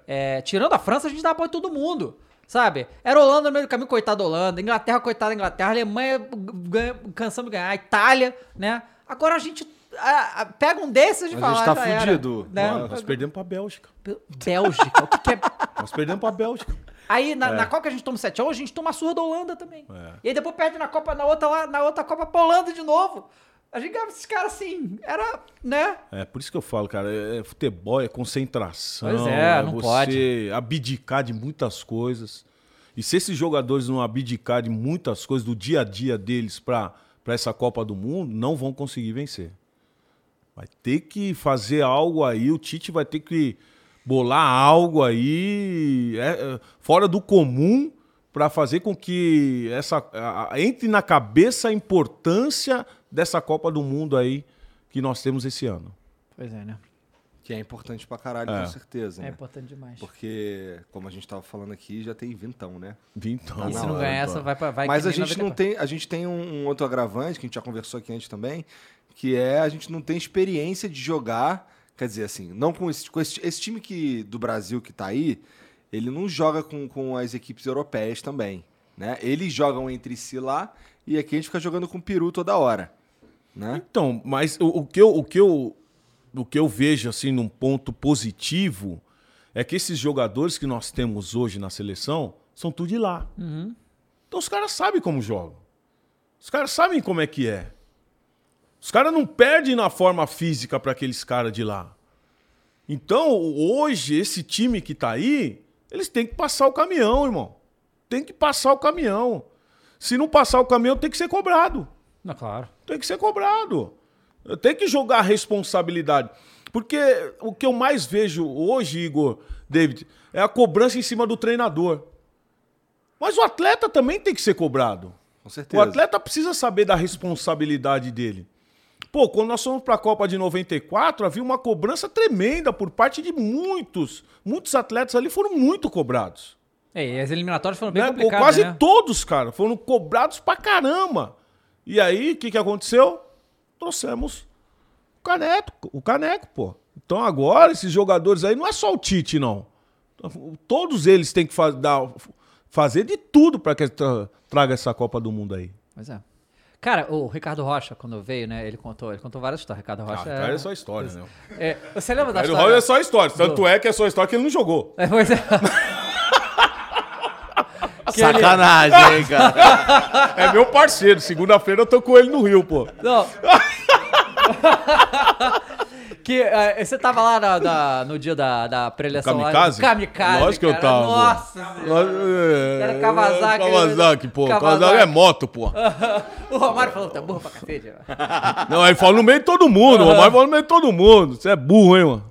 É, tirando a França, a gente dava pau em todo mundo. Sabe? Era Holanda no meio do caminho, coitado da Holanda. Inglaterra, coitada da Inglaterra. Alemanha, ganha, cansamos de ganhar. Itália, né? Agora a gente a- a- pega um desses e Mas fala. a gente tá "Ah, era", fudido. Né? Nós perdemos pra Bélgica. Bélgica. o que, que é Nós perdemos pra Bélgica. Aí na, É. na Copa que a gente toma 7 a 1, a gente toma a surra da Holanda também. E aí depois perde na Copa, na outra, lá, na outra Copa pra Holanda de novo. A gente ganhava esses caras assim, era, né? É, por isso que eu falo, cara, é, é futebol, é concentração. Pois é, não você pode. abdicar de muitas coisas. E se esses jogadores não abdicar de muitas coisas do dia a dia deles pra essa Copa do Mundo, não vão conseguir vencer. Vai ter que fazer algo aí, o Tite vai ter que bolar algo aí é, é, fora do comum para fazer com que essa a- a- entre na cabeça a importância dessa Copa do Mundo aí que nós temos esse ano. Pois é, né? Que é importante pra caralho, É. com certeza, É né? importante demais. Porque, como a gente tava falando aqui, já tem vintão, né? Então, e se não ganhar então. essa, vai pra. Vai Mas a gente não 94. tem, a gente tem um, um outro agravante que a gente já conversou aqui antes também, que é a gente não tem experiência de jogar, quer dizer assim, não com esse, com esse, esse time que do Brasil que tá aí, ele não joga com, com as equipes europeias também, né? Eles jogam entre si lá e aqui a gente fica jogando com o peru toda hora, né? Então, mas o, o que eu, o, que eu, o que eu vejo assim num ponto positivo é que esses jogadores que nós temos hoje na seleção são tudo de lá. Então os caras sabem como jogam. Os caras sabem como é que é. Os caras não perdem na forma física para aqueles caras de lá. Então, hoje, esse time que tá aí, eles têm que passar o caminhão, irmão. Tem que passar o caminhão. Se não passar o caminhão, tem que ser cobrado. Não, claro. Tem que ser cobrado. Tem que jogar a responsabilidade. Porque o que eu mais vejo hoje, Igor, David, é a cobrança em cima do treinador. Mas o atleta também tem que ser cobrado. Com O certeza. atleta precisa saber da responsabilidade dele. Pô, quando nós fomos para a Copa de 94, havia uma cobrança tremenda por parte de muitos. Muitos atletas ali foram muito cobrados. É, e as eliminatórias foram bem Né? complicadas, Quase né? todos, cara, foram cobrados pra caramba. E aí, o que, que aconteceu? Trouxemos o caneco, o caneco, pô. Então agora, esses jogadores aí, não é só o Tite, não. Todos eles têm que fa- dar- fazer de tudo para que tra- traga essa Copa do Mundo aí. Pois é. Cara, o Ricardo Rocha, quando veio, né, ele contou, ele contou várias histórias. Ricardo Ah, Rocha cara, é só história, né? é, Você lembra da Caio história? Rocha é só história. Tanto é que é só história que ele não jogou. É, pois é. Que ele- Sacanagem, hein, cara. É meu parceiro. Segunda-feira eu tô com ele no Rio, pô. Não. que eh, você tava lá na- na- no dia da, da preleção Kamikaze? lá. Kamikaze. Lógico que eu tava. Nossa senhora. Era Kawasaki. Kawasaki, pô. Kawasaki. É moto, pô. O Romário falou, tá burro pra cacete. Não, ele fala no meio de todo mundo. O Romário fala no meio de todo mundo. Você é burro, hein, mano?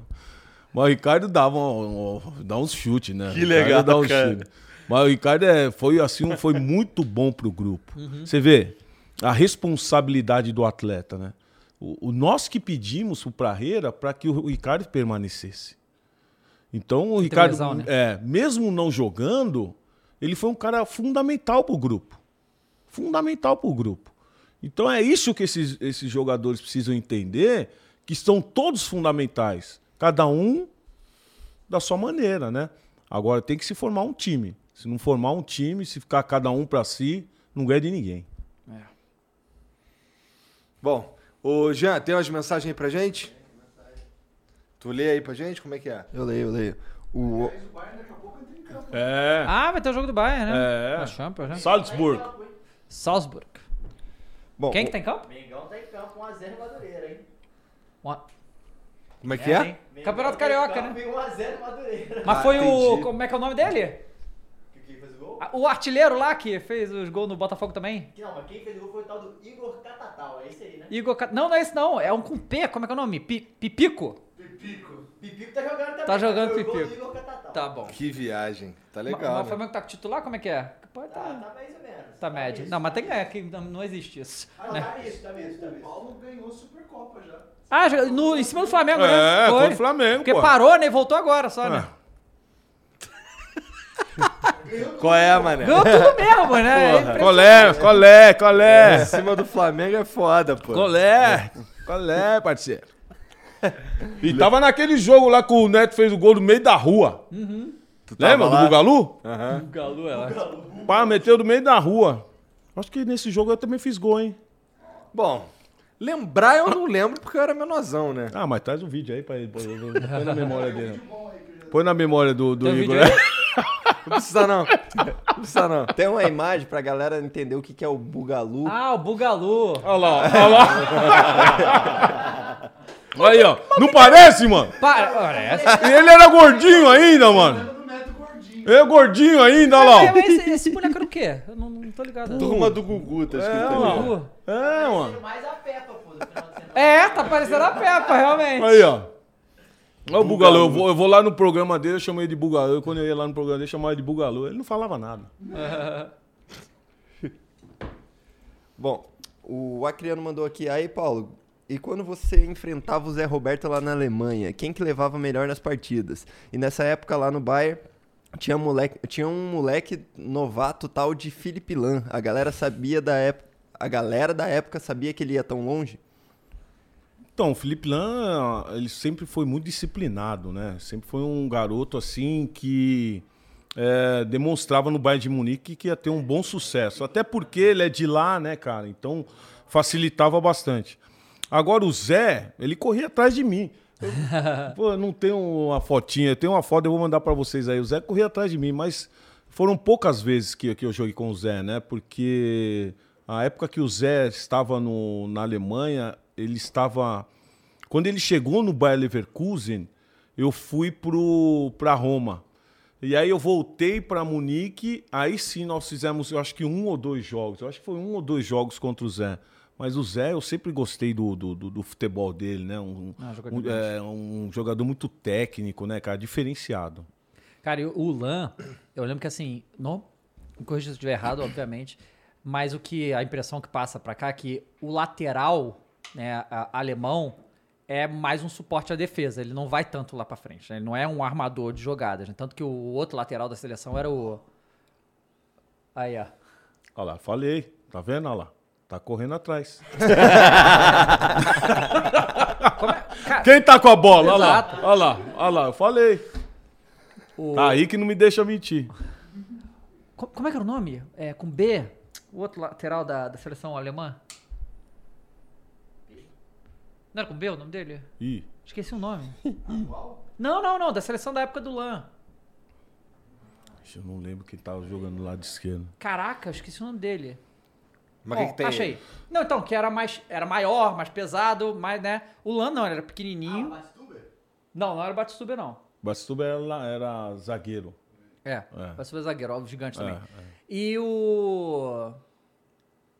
Mas o Ricardo dava um, um- dá uns chutes, né? Que legal, dá uns cara. Mas o Ricardo é, foi assim, foi muito bom pro grupo. Você vê a responsabilidade do atleta, né? O, o nós que pedimos pro Praheira para que o Ricardo permanecesse. Então o Ricardo, lesão, né? é, mesmo não jogando, ele foi um cara fundamental pro grupo. Fundamental pro grupo. Então é isso que esses, esses jogadores precisam entender, que estão todos fundamentais. Cada um da sua maneira, né? Agora tem que se formar um time. Se não formar um time, se ficar cada um pra si, não ganha de ninguém. Bom, ô Jean, tem umas mensagens aí pra gente? Tu lê aí pra gente? Como é que é? Eu leio, eu leio. O, É. Ah, vai ter o jogo do Bayern, né? É. Na Champions, né? Salzburg. Salzburg. bom, Quem o- que tá em campo? Mengão tá em campo 1x0 em Madureira, hein? Uma- Como é que é? Campeonato tá Carioca, né? em 1x0 em Madureira. Mas Ah, foi o... entendi. Como é que é o nome dele? O gol? Ah, O artilheiro lá que fez os gols no Botafogo também. Não, mas quem fez o gol foi o tal do Igor Catatal, é esse aí, né? Igor... Ca- Não, não é esse não. É um com P. Como é que é o nome? Pi- Pipico? Pipico. Pipico tá jogando também. Tá jogando foi o gol do Pipico. Igor Catatal. Tá bom. Que viagem. Tá legal. Mas o né? Flamengo tá com titular? Como é que é? Pode Tá, tá... tá mais ou menos. Tá médio. isso, Não, mas tá tem é, que não, não existe isso. Ah, não, né? tá isso, tá isso, tá O. Paulo ganhou Supercopa já. Ah, no, em cima do Flamengo, né? É, Foi. contra o Flamengo, Porque pô. parou, né? E voltou agora só, né? É. Qual é, mané? Ganhou tudo mesmo, né? É Porra. Colé, colé, Em colé. cima do Flamengo é foda, pô. Colé. Colé, parceiro. E tava naquele jogo lá que o Neto fez o gol no meio da rua. Tava Lembra do? Bugalu? Aham. O Galo é lá. Pá, meteu no meio da rua. Acho que nesse jogo eu também fiz gol, hein? Bom, lembrar eu não lembro porque eu era menorzão, né? Ah, mas traz o vídeo aí pra ele. Põe, na memória dele. Põe na memória do, do Igor. Não precisa não. Não precisa não. Tem uma imagem pra galera entender o que, que é o Bugalu. Ah, o Bugalu. Olha lá, olha lá. Aí, ó. Não parece, mano? Para, parece. Ele era gordinho ainda, mano. É gordinho ainda, olha lá. Mas esse, esse boneco era o quê? Eu não, não tô ligado. Turma do Gugu, tá escrito É, ali. mano. Bugalu. É, mano. É, tá parecendo a Peppa, realmente. Aí, ó. Olha o Bugalu, eu vou, eu vou lá no programa dele, eu chamo ele de Bugalu. Quando eu ia lá no programa dele, eu chamava ele de Bugalu. Ele não falava nada. Bom, o Acriano mandou aqui. Aí, Paulo, e quando você enfrentava o Zé Roberto lá na Alemanha, quem que levava melhor nas partidas? E nessa época lá no Bayern, tinha, moleque, tinha um moleque novato tal de Felipe Lan. A galera sabia da época. A galera da época sabia que ele ia tão longe? Então, o Felipe Lan, ele sempre foi muito disciplinado, né? Sempre foi um garoto, assim, que é, demonstrava no Bayern de Munique que ia ter um bom sucesso. Até porque ele é de lá, né, cara? Então, facilitava bastante. Agora, o Zé, ele corria atrás de mim. Eu, pô, eu não tenho uma fotinha, eu tenho uma foto, eu vou mandar pra vocês aí. O Zé corria atrás de mim, mas foram poucas vezes que, que eu joguei com o Zé, né? Porque a época que o Zé estava no, na Alemanha, ele estava. Quando ele chegou no Bayer Leverkusen, eu fui pro, pra Roma. E aí eu voltei para Munique, aí sim nós fizemos, eu acho que um ou dois jogos. Eu acho que foi um ou dois jogos contra o Zé. Mas o Zé, eu sempre gostei do, do, do- do futebol dele, né? Um, Ah, jogador um, de é, um jogador muito técnico, né, cara? Diferenciado. Cara, e o Lan, eu lembro que assim, não corrija se eu estiver errado, obviamente, mas o que a impressão que passa pra cá é que o lateral, né, alemão é mais um suporte à defesa, ele não vai tanto lá pra frente, né? ele não é um armador de jogadas, né? tanto que o outro lateral da seleção era o Aí, ó. Olha lá, falei. Tá vendo? Olha lá. Tá correndo atrás. É- Cara, Quem tá com a bola? Olha lá. Olha lá. Olha lá. Eu falei. o- Tá aí que não me deixa mentir. Co- Como é que era o nome? É, com B? o outro lateral da, da seleção alemã? Não era com B o nome dele? Ih, Esqueci o nome. Não, não, não, da seleção da época do Lan. eu não lembro quem tava jogando do lado esquerdo. Caraca, eu esqueci o nome dele. Mas o Bom, que, que tem? Achei. Não, então, que era mais. Era maior, mais pesado, mais, né? O Lan não, ele era pequenininho. não, não era o Batistuber, não. Bastuba era, era zagueiro. É, É. Batistuber zagueiro, óbvio, gigante também. É, E o.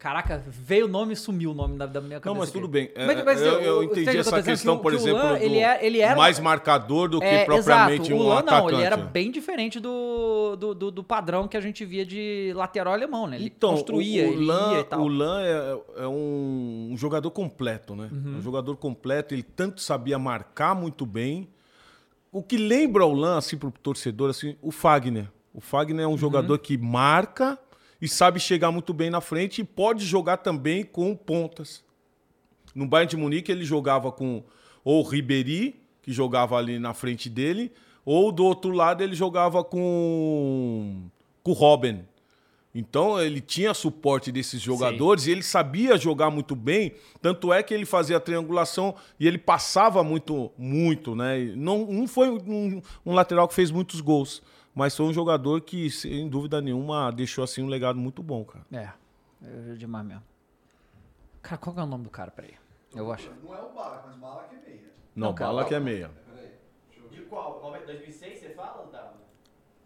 Caraca, veio o nome e sumiu o nome da, da minha cabeça. Não, mas tudo bem. É, Mas- mas eu, eu entendi eu essa dizendo? questão, Que o- por que exemplo, Lan, do ele é- ele era- mais marcador do que É, propriamente exato. um o Lan atacante. não, ele era bem diferente do, do, do, do padrão que a gente via de lateral alemão, né? Ele Então, construía, o, o ele Lan, e tal. o Lan é, é um, um jogador completo, né? Uhum. Um jogador completo, ele tanto sabia marcar muito bem. O que lembra o Lan, assim, pro torcedor, assim, o Fagner. O Fagner é um Uhum. jogador que marca e sabe chegar muito bem na frente e pode jogar também com pontas. No Bayern de Munique ele jogava com ou o Ribéry, que jogava ali na frente dele, ou do outro lado ele jogava com, com o Robben. Então ele tinha suporte desses jogadores e ele sabia jogar muito bem, tanto é que ele fazia a triangulação e ele passava muito, muito, né? Não, não foi um, um lateral que fez muitos gols, mas foi um jogador que, sem dúvida nenhuma, deixou assim um legado muito bom, cara. É, é demais mesmo. Cara, qual que é o nome do cara? Peraí. Eu acho. Não é o Balak, mas Balak é meia. Não, cara, bala que é meia. De qual? Qual é? 2006 você fala, Otávio?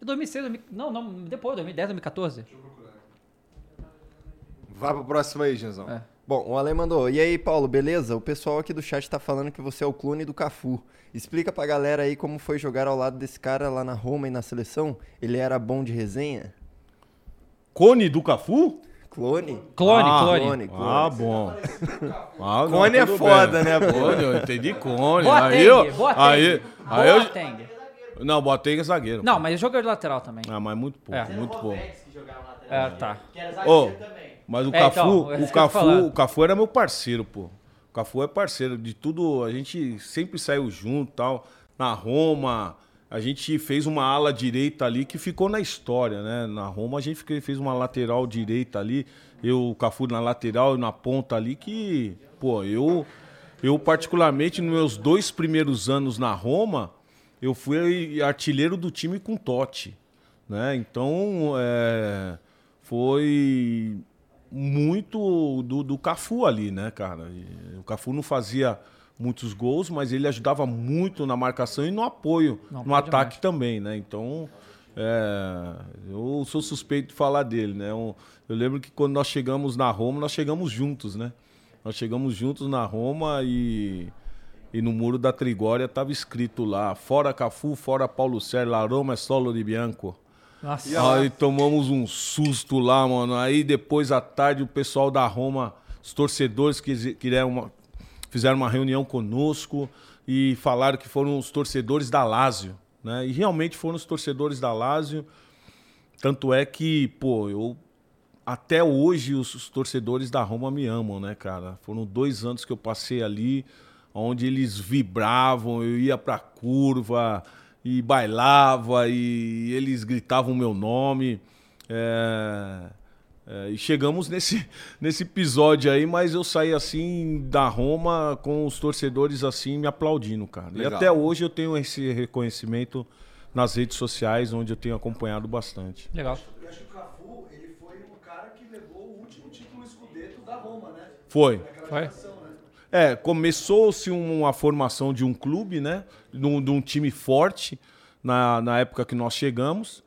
2006, 2000, não, não, depois, 2010, 2014. Vai pro próximo aí, Genzão. É. Bom, o Ale mandou. E aí, Paulo, beleza? O pessoal aqui do chat tá falando que você é o clone do Cafu. Explica pra galera aí como foi jogar ao lado desse cara lá na Roma e na seleção. Ele era bom de resenha? Cone do Cafu? Clone? Clone, Ah, clone. Clone, clone. Ah, bom. Ah, não, Cone é foda, bem. né, pô? Cone, eu entendi Cone. Boateng, aí eu, Boateng. aí, aí eu, não, Boateng é zagueiro. Não, mas jogador de lateral também. Ah, mas muito pouco, É. muito pouco. que jogava na lateral. É, tá. Que era zagueiro também. Mas o É, Cafu, então, é o tô Cafu, o Cafu era meu parceiro, pô. O Cafu é parceiro de tudo, a gente sempre saiu junto, tal. Na Roma, a gente fez uma ala direita ali que ficou na história, né? Na Roma a gente fez uma lateral direita ali, eu o Cafu na lateral e na ponta ali que, pô, eu eu particularmente nos meus dois primeiros anos na Roma, eu fui artilheiro do time com Totti, né? Então, é, foi muito do, do Cafu ali, né, cara? E O Cafu não fazia muitos gols, mas ele ajudava muito na marcação e no apoio, Não, no ataque também, né? Então, é, eu sou suspeito de falar dele, né? Eu, eu lembro que quando nós chegamos na Roma, nós chegamos juntos, né? Nós chegamos juntos na Roma e, e no muro da Trigória estava escrito lá: fora Cafu, fora Paulo Sérgio, La Roma é solo di bianco. Nossa. Aí tomamos um susto lá, mano. Aí depois à tarde o pessoal da Roma, os torcedores que uma- fizeram uma reunião conosco e falaram que foram os torcedores da Lazio, né? E realmente foram os torcedores da Lazio. Tanto é que, pô, eu até hoje os, os torcedores da Roma me amam, né, cara? Foram dois anos que eu passei ali, onde eles vibravam, eu ia pra curva e bailava e eles gritavam meu nome. É, é, e chegamos nesse, nesse episódio aí, mas eu saí assim da Roma com os torcedores assim me aplaudindo, cara. E Legal. até hoje eu tenho esse reconhecimento nas redes sociais, onde eu tenho acompanhado bastante. Legal. Eu acho que o Cafu, ele foi o cara que levou o último título escudeto da Roma, né? Foi. Foi. É, começou-se uma formação de um clube, né? De um, de um time forte na, na época que nós chegamos.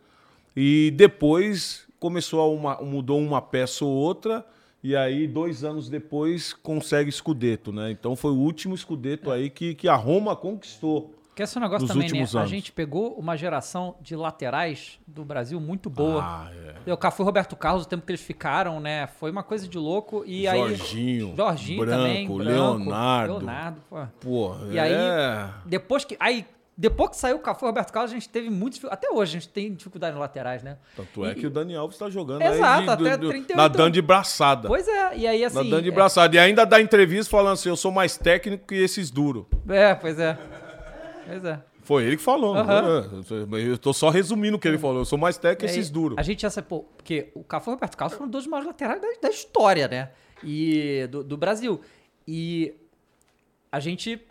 E depois começou uma, mudou uma peça ou outra. E aí, dois anos depois, consegue escudeto, né? Então foi o último escudeto aí que, que a Roma conquistou. Que esse negócio também, né? A gente pegou uma geração de laterais do Brasil muito boa. Ah, é. O Cafu e Roberto Carlos, o tempo que eles ficaram, né? Foi uma coisa de louco. E aí. Jorginho, Jorginho Branco, também. Branco, Leonardo. Leonardo, pô. Pô, E aí, é... depois que. Aí, depois que saiu o Cafu e Roberto Carlos, a gente teve dificu- Até hoje a gente tem dificuldade nos laterais, né? Tanto é E- que o Dani Alves tá jogando Exato, aí de, até do- do- 38 nadando de braçada. Pois é, e aí assim. nadando de é- braçada. E ainda dá entrevista falando assim, eu sou mais técnico que esses duros. É, pois é. Pois é. Foi ele que falou. É, Eu tô só resumindo o que ele falou. Eu sou mais técnico que É, esses duros. A gente ser, pô, porque o Cafu e o Roberto Carlos foram dois dos maiores laterais da, da história, né? E do, do Brasil. E a gente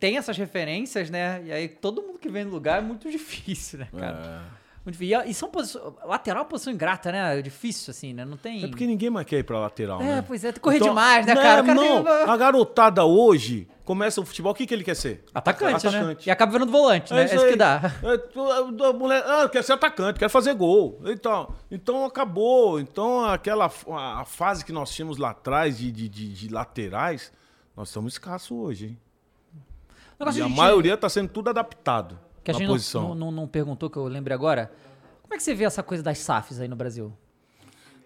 tem essas referências, né? E aí todo mundo que vem no lugar é muito difícil, né, cara? Muito difícil. E, são posições. Lateral é uma posição ingrata, né? Difícil, assim, né? Não tem. É porque ninguém mais quer ir pra lateral, É, né? pois é, tem que correr Então, demais, né, não, cara? O cara Não, tem- a garotada hoje começa o futebol, o que, que ele quer ser? Atacante, né? Atacante. E acaba virando volante, né? É isso aí. que dá. É, a- mulher, ah, quer ser atacante, quer fazer gol. Então, então acabou. Então aquela a, fase que nós tínhamos lá atrás de, de, de- de laterais, nós estamos escassos hoje, hein? E a de- maioria está sendo tudo adaptado Que a gente não, não, não- perguntou, que eu lembrei agora. Como é que você vê essa coisa das SAFs aí no Brasil?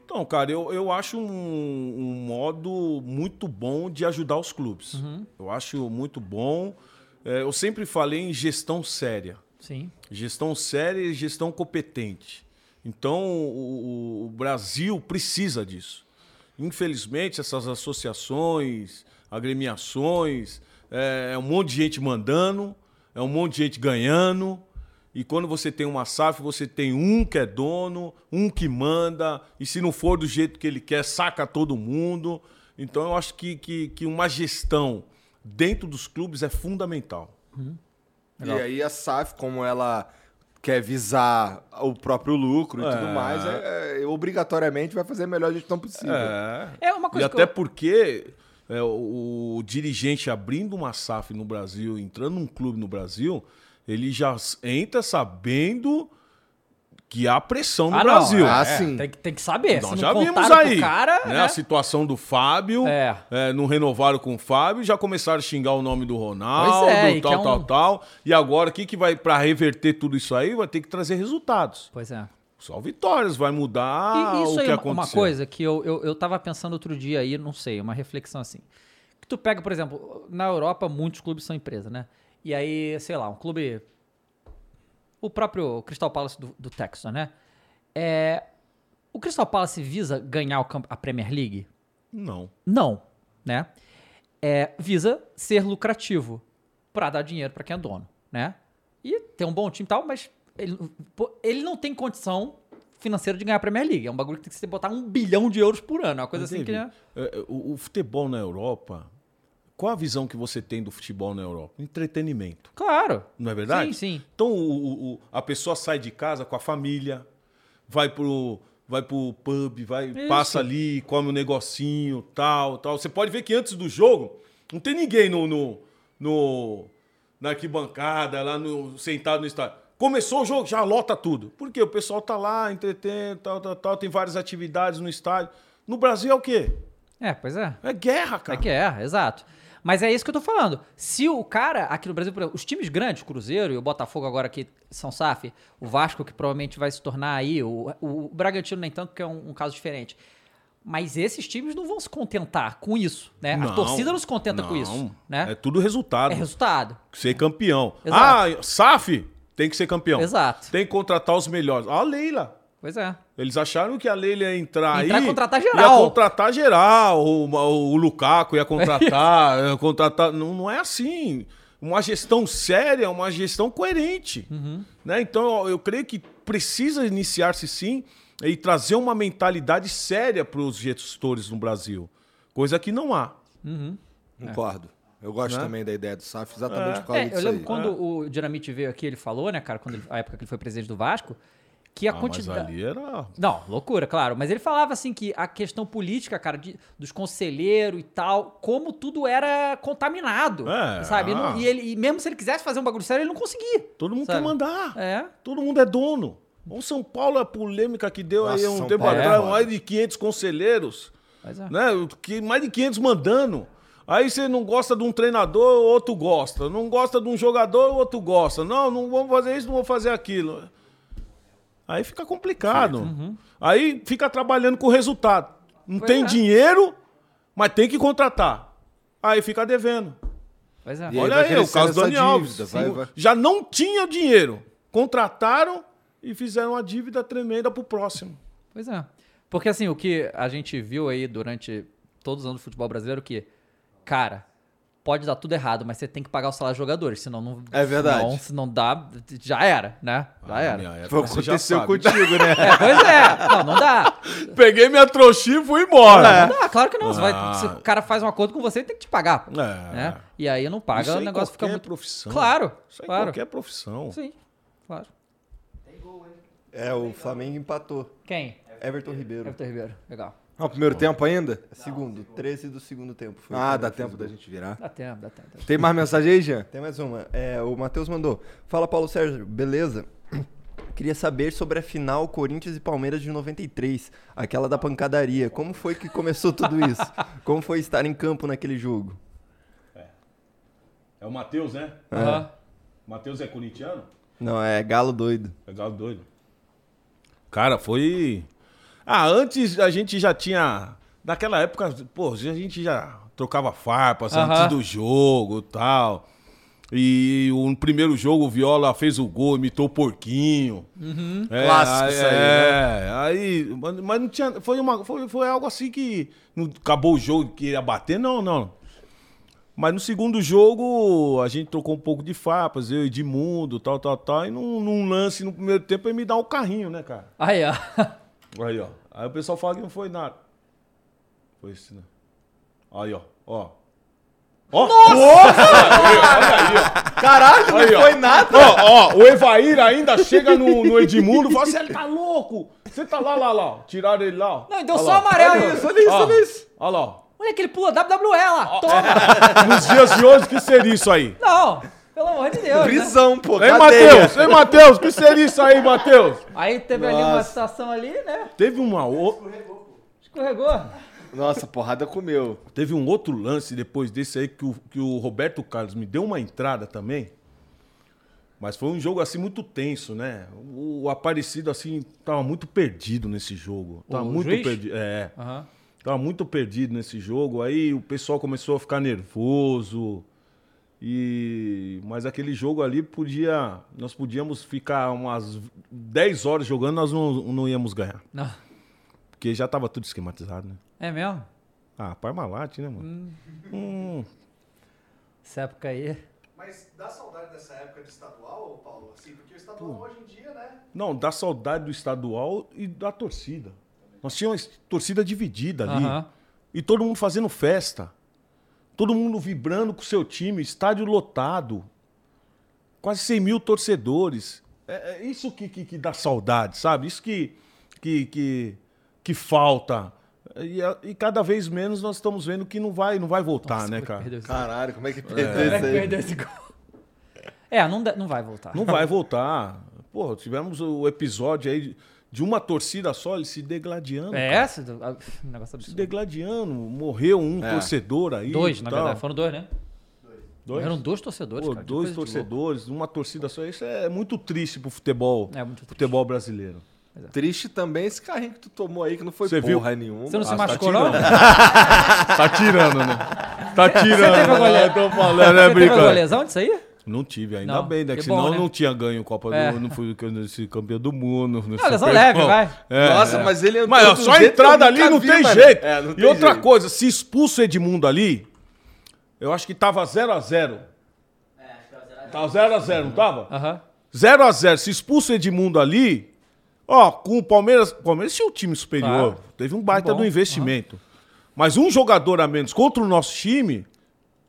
Então, cara, eu, eu acho um, um modo muito bom de ajudar os clubes. Uhum. Eu acho muito bom. É, eu sempre falei em gestão séria. Sim. Gestão séria e gestão competente. Então, o, o- o Brasil precisa disso. Infelizmente, essas associações, agremiações, é, é um monte de gente mandando, é um monte de gente ganhando. E quando você tem uma SAF, você tem um que é dono, um que manda, e se não for do jeito que ele quer, saca todo mundo. Então, eu acho que, que, que uma gestão dentro dos clubes é fundamental. E aí a SAF, como ela quer visar o próprio lucro e tudo É. mais, é- é- obrigatoriamente vai fazer a melhor gestão possível. É. É uma E coisa que até eu- porque é, o, o dirigente abrindo uma SAF no Brasil, entrando num clube no Brasil, ele já entra sabendo que há pressão no Ah, não, Brasil. Ah, é, sim. Tem, que- tem que saber. Nós já não vimos aí cara, né, né? a situação do Fábio, É. é, não renovaram com o Fábio, já começaram a xingar o nome do Ronaldo, Pois é, e tal, é tal, um- tal. E agora, o que, que vai para reverter tudo isso aí? Vai ter que trazer resultados. Pois é. Só vitórias, vai mudar E isso o aí que é uma- aconteceu. uma coisa que eu, eu, eu tava pensando outro dia aí, não sei, uma reflexão assim. Que tu pega, por exemplo, na Europa muitos clubes são empresa, né? E aí, sei lá, um clube. O próprio Crystal Palace do, do Texas, né? É, o Crystal Palace visa ganhar a Premier League? Não. Não, né? É, visa ser lucrativo para dar dinheiro para quem é dono, né? E ter um bom time e tal, mas ele, ele não tem condição financeira de ganhar a Premier League. É um bagulho que tem que você botar um bilhão de euros por ano. É uma coisa assim que... David, né? é, o, o futebol na Europa, qual a visão que você tem do futebol na Europa? Entretenimento, Claro. não é verdade? Sim, sim. Então o- o- o- a pessoa sai de casa com a família, vai pro, vai pro pub, vai, Isso. passa ali, come um negocinho, tal, tal. Você pode ver que antes do jogo não tem ninguém no, no, no- na arquibancada, lá no, sentado no estádio. Começou o jogo, já lota tudo. Porque o pessoal tá lá, entretendo, tal, tal, tal, tem várias atividades no estádio. No Brasil é o quê? É, pois é. É guerra, É cara. é, exato. Mas é isso que eu tô falando. Se o cara, aqui no Brasil, por exemplo, os times grandes, o Cruzeiro e o Botafogo agora que são SAF, o Vasco que provavelmente vai se tornar aí, o, o, Bragantino nem tanto, que é um, um caso diferente. Mas esses times não vão se contentar com isso, né? a Não, torcida não se contenta com não. isso, né? É tudo resultado. É resultado. Ser campeão. Exato. Ah, SAF tem que ser campeão. Exato. Tem que contratar os melhores. A Leila. Pois é. Eles acharam que a Leila ia entrar, Entrar aí. contratar Ia geral. contratar geral. O, o Lukaku ia contratar. ia contratar. Não, não é assim. Uma gestão séria, uma gestão coerente. Uhum. Né? Então, eu, eu creio que precisa iniciar-se sim e trazer uma mentalidade séria para os gestores no Brasil. Coisa que não há. Concordo. Eu gosto Né? também da ideia do SAF exatamente por causa É, eu disso lembro aí. quando o Dinamite veio aqui, ele falou, né, cara, quando ele, a época que ele foi presidente do Vasco, que a Ah, mas quantidade. ali era. Não, loucura, claro. Mas ele falava assim que a questão política, cara, de- dos conselheiros e tal, como tudo era contaminado. É, sabe? E, não- ah. e ele, e mesmo se ele quisesse fazer um bagulho sério, ele não conseguia. Todo mundo sabe? quer mandar. É. Todo mundo é dono. O São Paulo, a polêmica que deu aí Nossa, um São tempo Paulo é atrás, foda. mais de 500 conselheiros, Mas é. né? Que, mais de 500 mandando. Aí você não gosta de um treinador, o outro gosta. Não gosta de um jogador, o outro gosta. Não, não vamos fazer isso, não vamos fazer aquilo. Aí fica complicado. Uhum. Aí fica trabalhando com resultado. Não Pois tem é. dinheiro, mas tem que contratar. Aí fica devendo. Pois é. Aí Olha aí, o caso do Dani Alves. vai- vai- Já não tinha dinheiro. Contrataram e fizeram uma dívida tremenda pro próximo. Pois é. Porque assim, o que a gente viu aí durante todos os anos do futebol brasileiro, que, cara, pode dar tudo errado, mas você tem que pagar o salário dos jogadores, senão não. É verdade. Senão, se não dá, já era, né? Já Na era. época, Foi o que aconteceu contigo, né? É, pois é. Não, não dá. Peguei minha trouxinha e fui embora. Não dá, claro que não. Você vai- Ah. se o cara faz um acordo com você, ele tem que te pagar. É. Né? E aí não paga, Isso o negócio fica qualquer muito. profissão. Claro, Isso é claro. qualquer profissão. Sim, claro. É, o Flamengo empatou. Quem? Everton Ribeiro. Everton Ribeiro. Legal. Ah, o primeiro tempo ainda? Segundo, 13 do segundo tempo. foi Ah, dá tempo da gente virar. Dá tempo, dá tempo. dá tempo. Tem mais mensagem aí, Jean? Tem mais uma. É, o Matheus mandou. Fala, Paulo Sérgio. Beleza? Queria saber sobre a final Corinthians e Palmeiras de 93, aquela da pancadaria. Como foi que começou tudo isso? Como foi estar em campo naquele jogo? É o Matheus, né? Aham. O Matheus é corintiano? Não, é galo doido. É galo doido. Cara, foi. Ah, antes a gente já tinha. Naquela época, pô, a gente já trocava farpas Aham. antes do jogo e tal. E o primeiro jogo o Viola fez o gol, imitou o porquinho. É, Clássico aí, isso aí, É, aí. Mas, não tinha. Foi, uma, foi, foi algo assim que. Não acabou o jogo que ia bater, não, não. Mas no segundo jogo, a gente trocou um pouco de farpas, eu e Edmundo, tal, tal, tal. E num, num lance no primeiro tempo, ele me dá um carrinho, né, cara? Aí, ó. Aí, ó. Aí o pessoal fala que não foi nada. Foi isso, né? Aí, ó. Ó. Ó! Nossa! Aí. Caralho, Aí, não ó. foi nada. Ó, ó, o Evair ainda chega no, no Edmundo e fala assim: ele tá louco! Você tá lá, lá, lá. ó. Tiraram ele lá, ó. Não, deu Olha só lá. amarelo. Olha isso, olha isso, Ó. olha isso. Olha lá, ó. Olha que ele pula WWE lá. Toma. Nos dias de hoje, que seria isso aí? Não, pelo amor de Deus. né? Prisão, pô. Ei. Matheus! Ei, Matheus! Que seria isso aí, Matheus? Aí teve ali uma Nossa. situação ali, né? Teve uma. o- Escorregou. Nossa, porrada comeu. Teve um outro lance depois desse aí que o, que o Roberto Carlos me deu uma entrada também. Mas foi um jogo assim muito tenso, né? O, o Aparecido assim tava muito perdido nesse jogo. Tava O muito juiz? perdido. É. Aham. Tava muito perdido nesse jogo. Aí o pessoal começou a ficar nervoso. E mas aquele jogo ali podia, nós podíamos ficar umas 10 horas jogando, nós não, não íamos ganhar, Não. porque já tava tudo esquematizado, né? É mesmo? Ah, Parmalat, né, mano? Hum. Essa época aí. Mas dá saudade dessa época de estadual, Paulo? Assim, porque o estadual hoje em dia, né? Não, dá saudade do estadual e da torcida. Nós tínhamos torcida dividida ali. Aham. E todo mundo fazendo festa. Todo mundo vibrando com o seu time, estádio lotado. Quase 100 mil torcedores. É, é isso que, que, que dá saudade, sabe? Isso que, que, que, que falta. E, a- e cada vez menos nós estamos vendo que não vai, não vai voltar, né, cara? Perdeu esse Caralho, como é que perdeu Como é isso que perdeu esse gol? É, não, não vai voltar. Não vai voltar. Pô, tivemos o episódio aí de- de uma torcida só, ele se degladiando. É cara. do- ah, Um negócio Se absurdo. degladiando. Morreu um É. torcedor aí. Dois, na tal. verdade. Foram dois, né? Dois? Eram dois torcedores, Pô, cara. dois torcedores, uma torcida só. Isso é muito triste pro futebol, É muito triste. futebol brasileiro. Triste também esse carrinho que tu tomou aí, que não foi Você viu? porra nenhuma. Você não se Ah, tá machucou, não? tirando. Tá tirando, né? Tá tirando. teve alguma né? le- Tô falando, é Você teve alguma brincadeira. lesão disso aí? Não tive, ainda Não, bem, né? que Que bom, senão né? eu não tinha ganho Copa É. do Não fui campeão do mundo. Ah, lesão leve, vai. É, Nossa, é. mas ele entrou Mas ó, do só a que entrada ali não vi, tem mano. jeito. É, não e tem outra jeito. coisa, se expulsa o Edmundo ali, eu acho que tava 0x0. Tava 0x0, não tava? Aham. 0x0. Se expulsa o Edmundo ali, ó, com o Palmeiras. O Palmeiras tinha um time superior. Claro. Teve um baita do investimento. Mas um jogador a menos contra o nosso time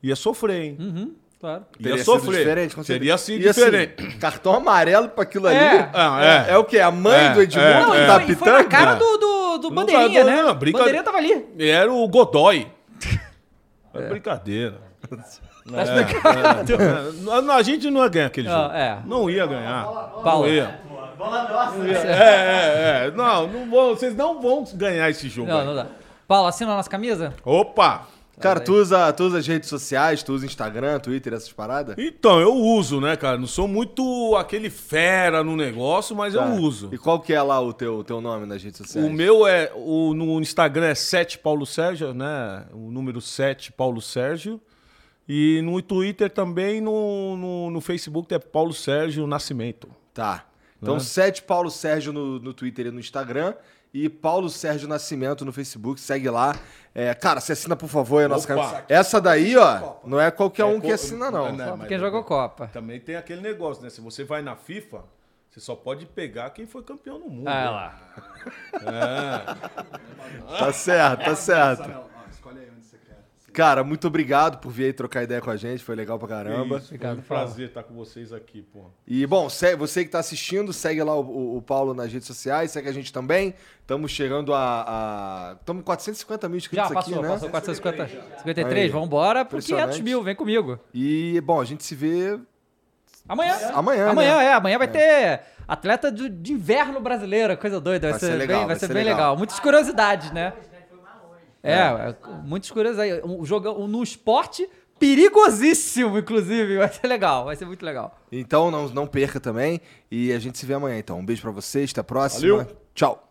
ia sofrer, hein? Uhum, claro. Ia Teria sido sofrer. diferente, com Seria assim E, assim, diferente. cartão amarelo pra aquilo ali. É. Ah, É, é. o quê? A mãe É, do Edmundo é, Não, e tá foi, e foi na cara É. do, do, do Não Bandeirinha, tá- né? não, brinca- Bandeirinha tava ali. Era o Godoy. É, brincadeira. Tá explicado. É, não, a gente não ia ganhar aquele Ah, jogo. é. Não ia ganhar. Paulo. Não ia. Bola nossa. É, é, é. Não, não vão, vocês não vão ganhar esse jogo. Não, aí. não dá. Paulo, assina a nossa camisa? Opa! Cara, tu usa, tu usa as redes sociais, tu usa Instagram, Twitter, essas paradas? Então, eu uso, né, cara? Não sou muito aquele fera no negócio, mas Tá. eu uso. E qual que é lá o teu, teu nome nas redes sociais? O meu é. O, no Instagram é 7 Paulo Sérgio, né? O número 7 Paulo Sérgio. E no Twitter também, no, no, no Facebook é Paulo Sérgio Nascimento. Tá. Então, Né? sete Paulo Sérgio no, no Twitter e no Instagram. E Paulo Sérgio Nascimento no Facebook. Segue lá. É, cara, se assina, por favor, nossa Opa. camisa. Essa daí, ó, não é qualquer um É que co- assina, não. Não, quem também- jogou Copa. Também tem aquele negócio, né? Se você vai na FIFA, você só pode pegar quem foi campeão no mundo. Ah né? lá. Tá certo, tá certo. Não, ó, escolhe aí onde você quer. Cara, muito obrigado por vir aí trocar ideia com a gente. Foi legal pra caramba. Isso, Obrigado, foi um prazer estar com vocês aqui, pô. E, bom, você que tá assistindo, segue lá o, o- Paulo nas redes sociais, segue a gente também. Estamos chegando a. Estamos com 450 mil Já inscritos passou, aqui, né? passou 450. Aí. 53, vambora pro 500 Impressionante. mil, vem comigo. E, bom, a gente se vê Amanhã. amanhã. Amanhã, né? é. Amanhã vai ter atleta de, de inverno brasileiro, coisa doida. Vai, Vai ser, ser legal, bem, vai vai ser ser bem legal. legal. Muitas curiosidades, né? É, é, muitas curiosidades. Um jogo no esporte perigosíssimo, inclusive. Vai ser legal, vai ser muito legal. Então não, não perca também. E a gente se vê amanhã. Então, um beijo pra vocês, até a próxima. Valeu. Tchau.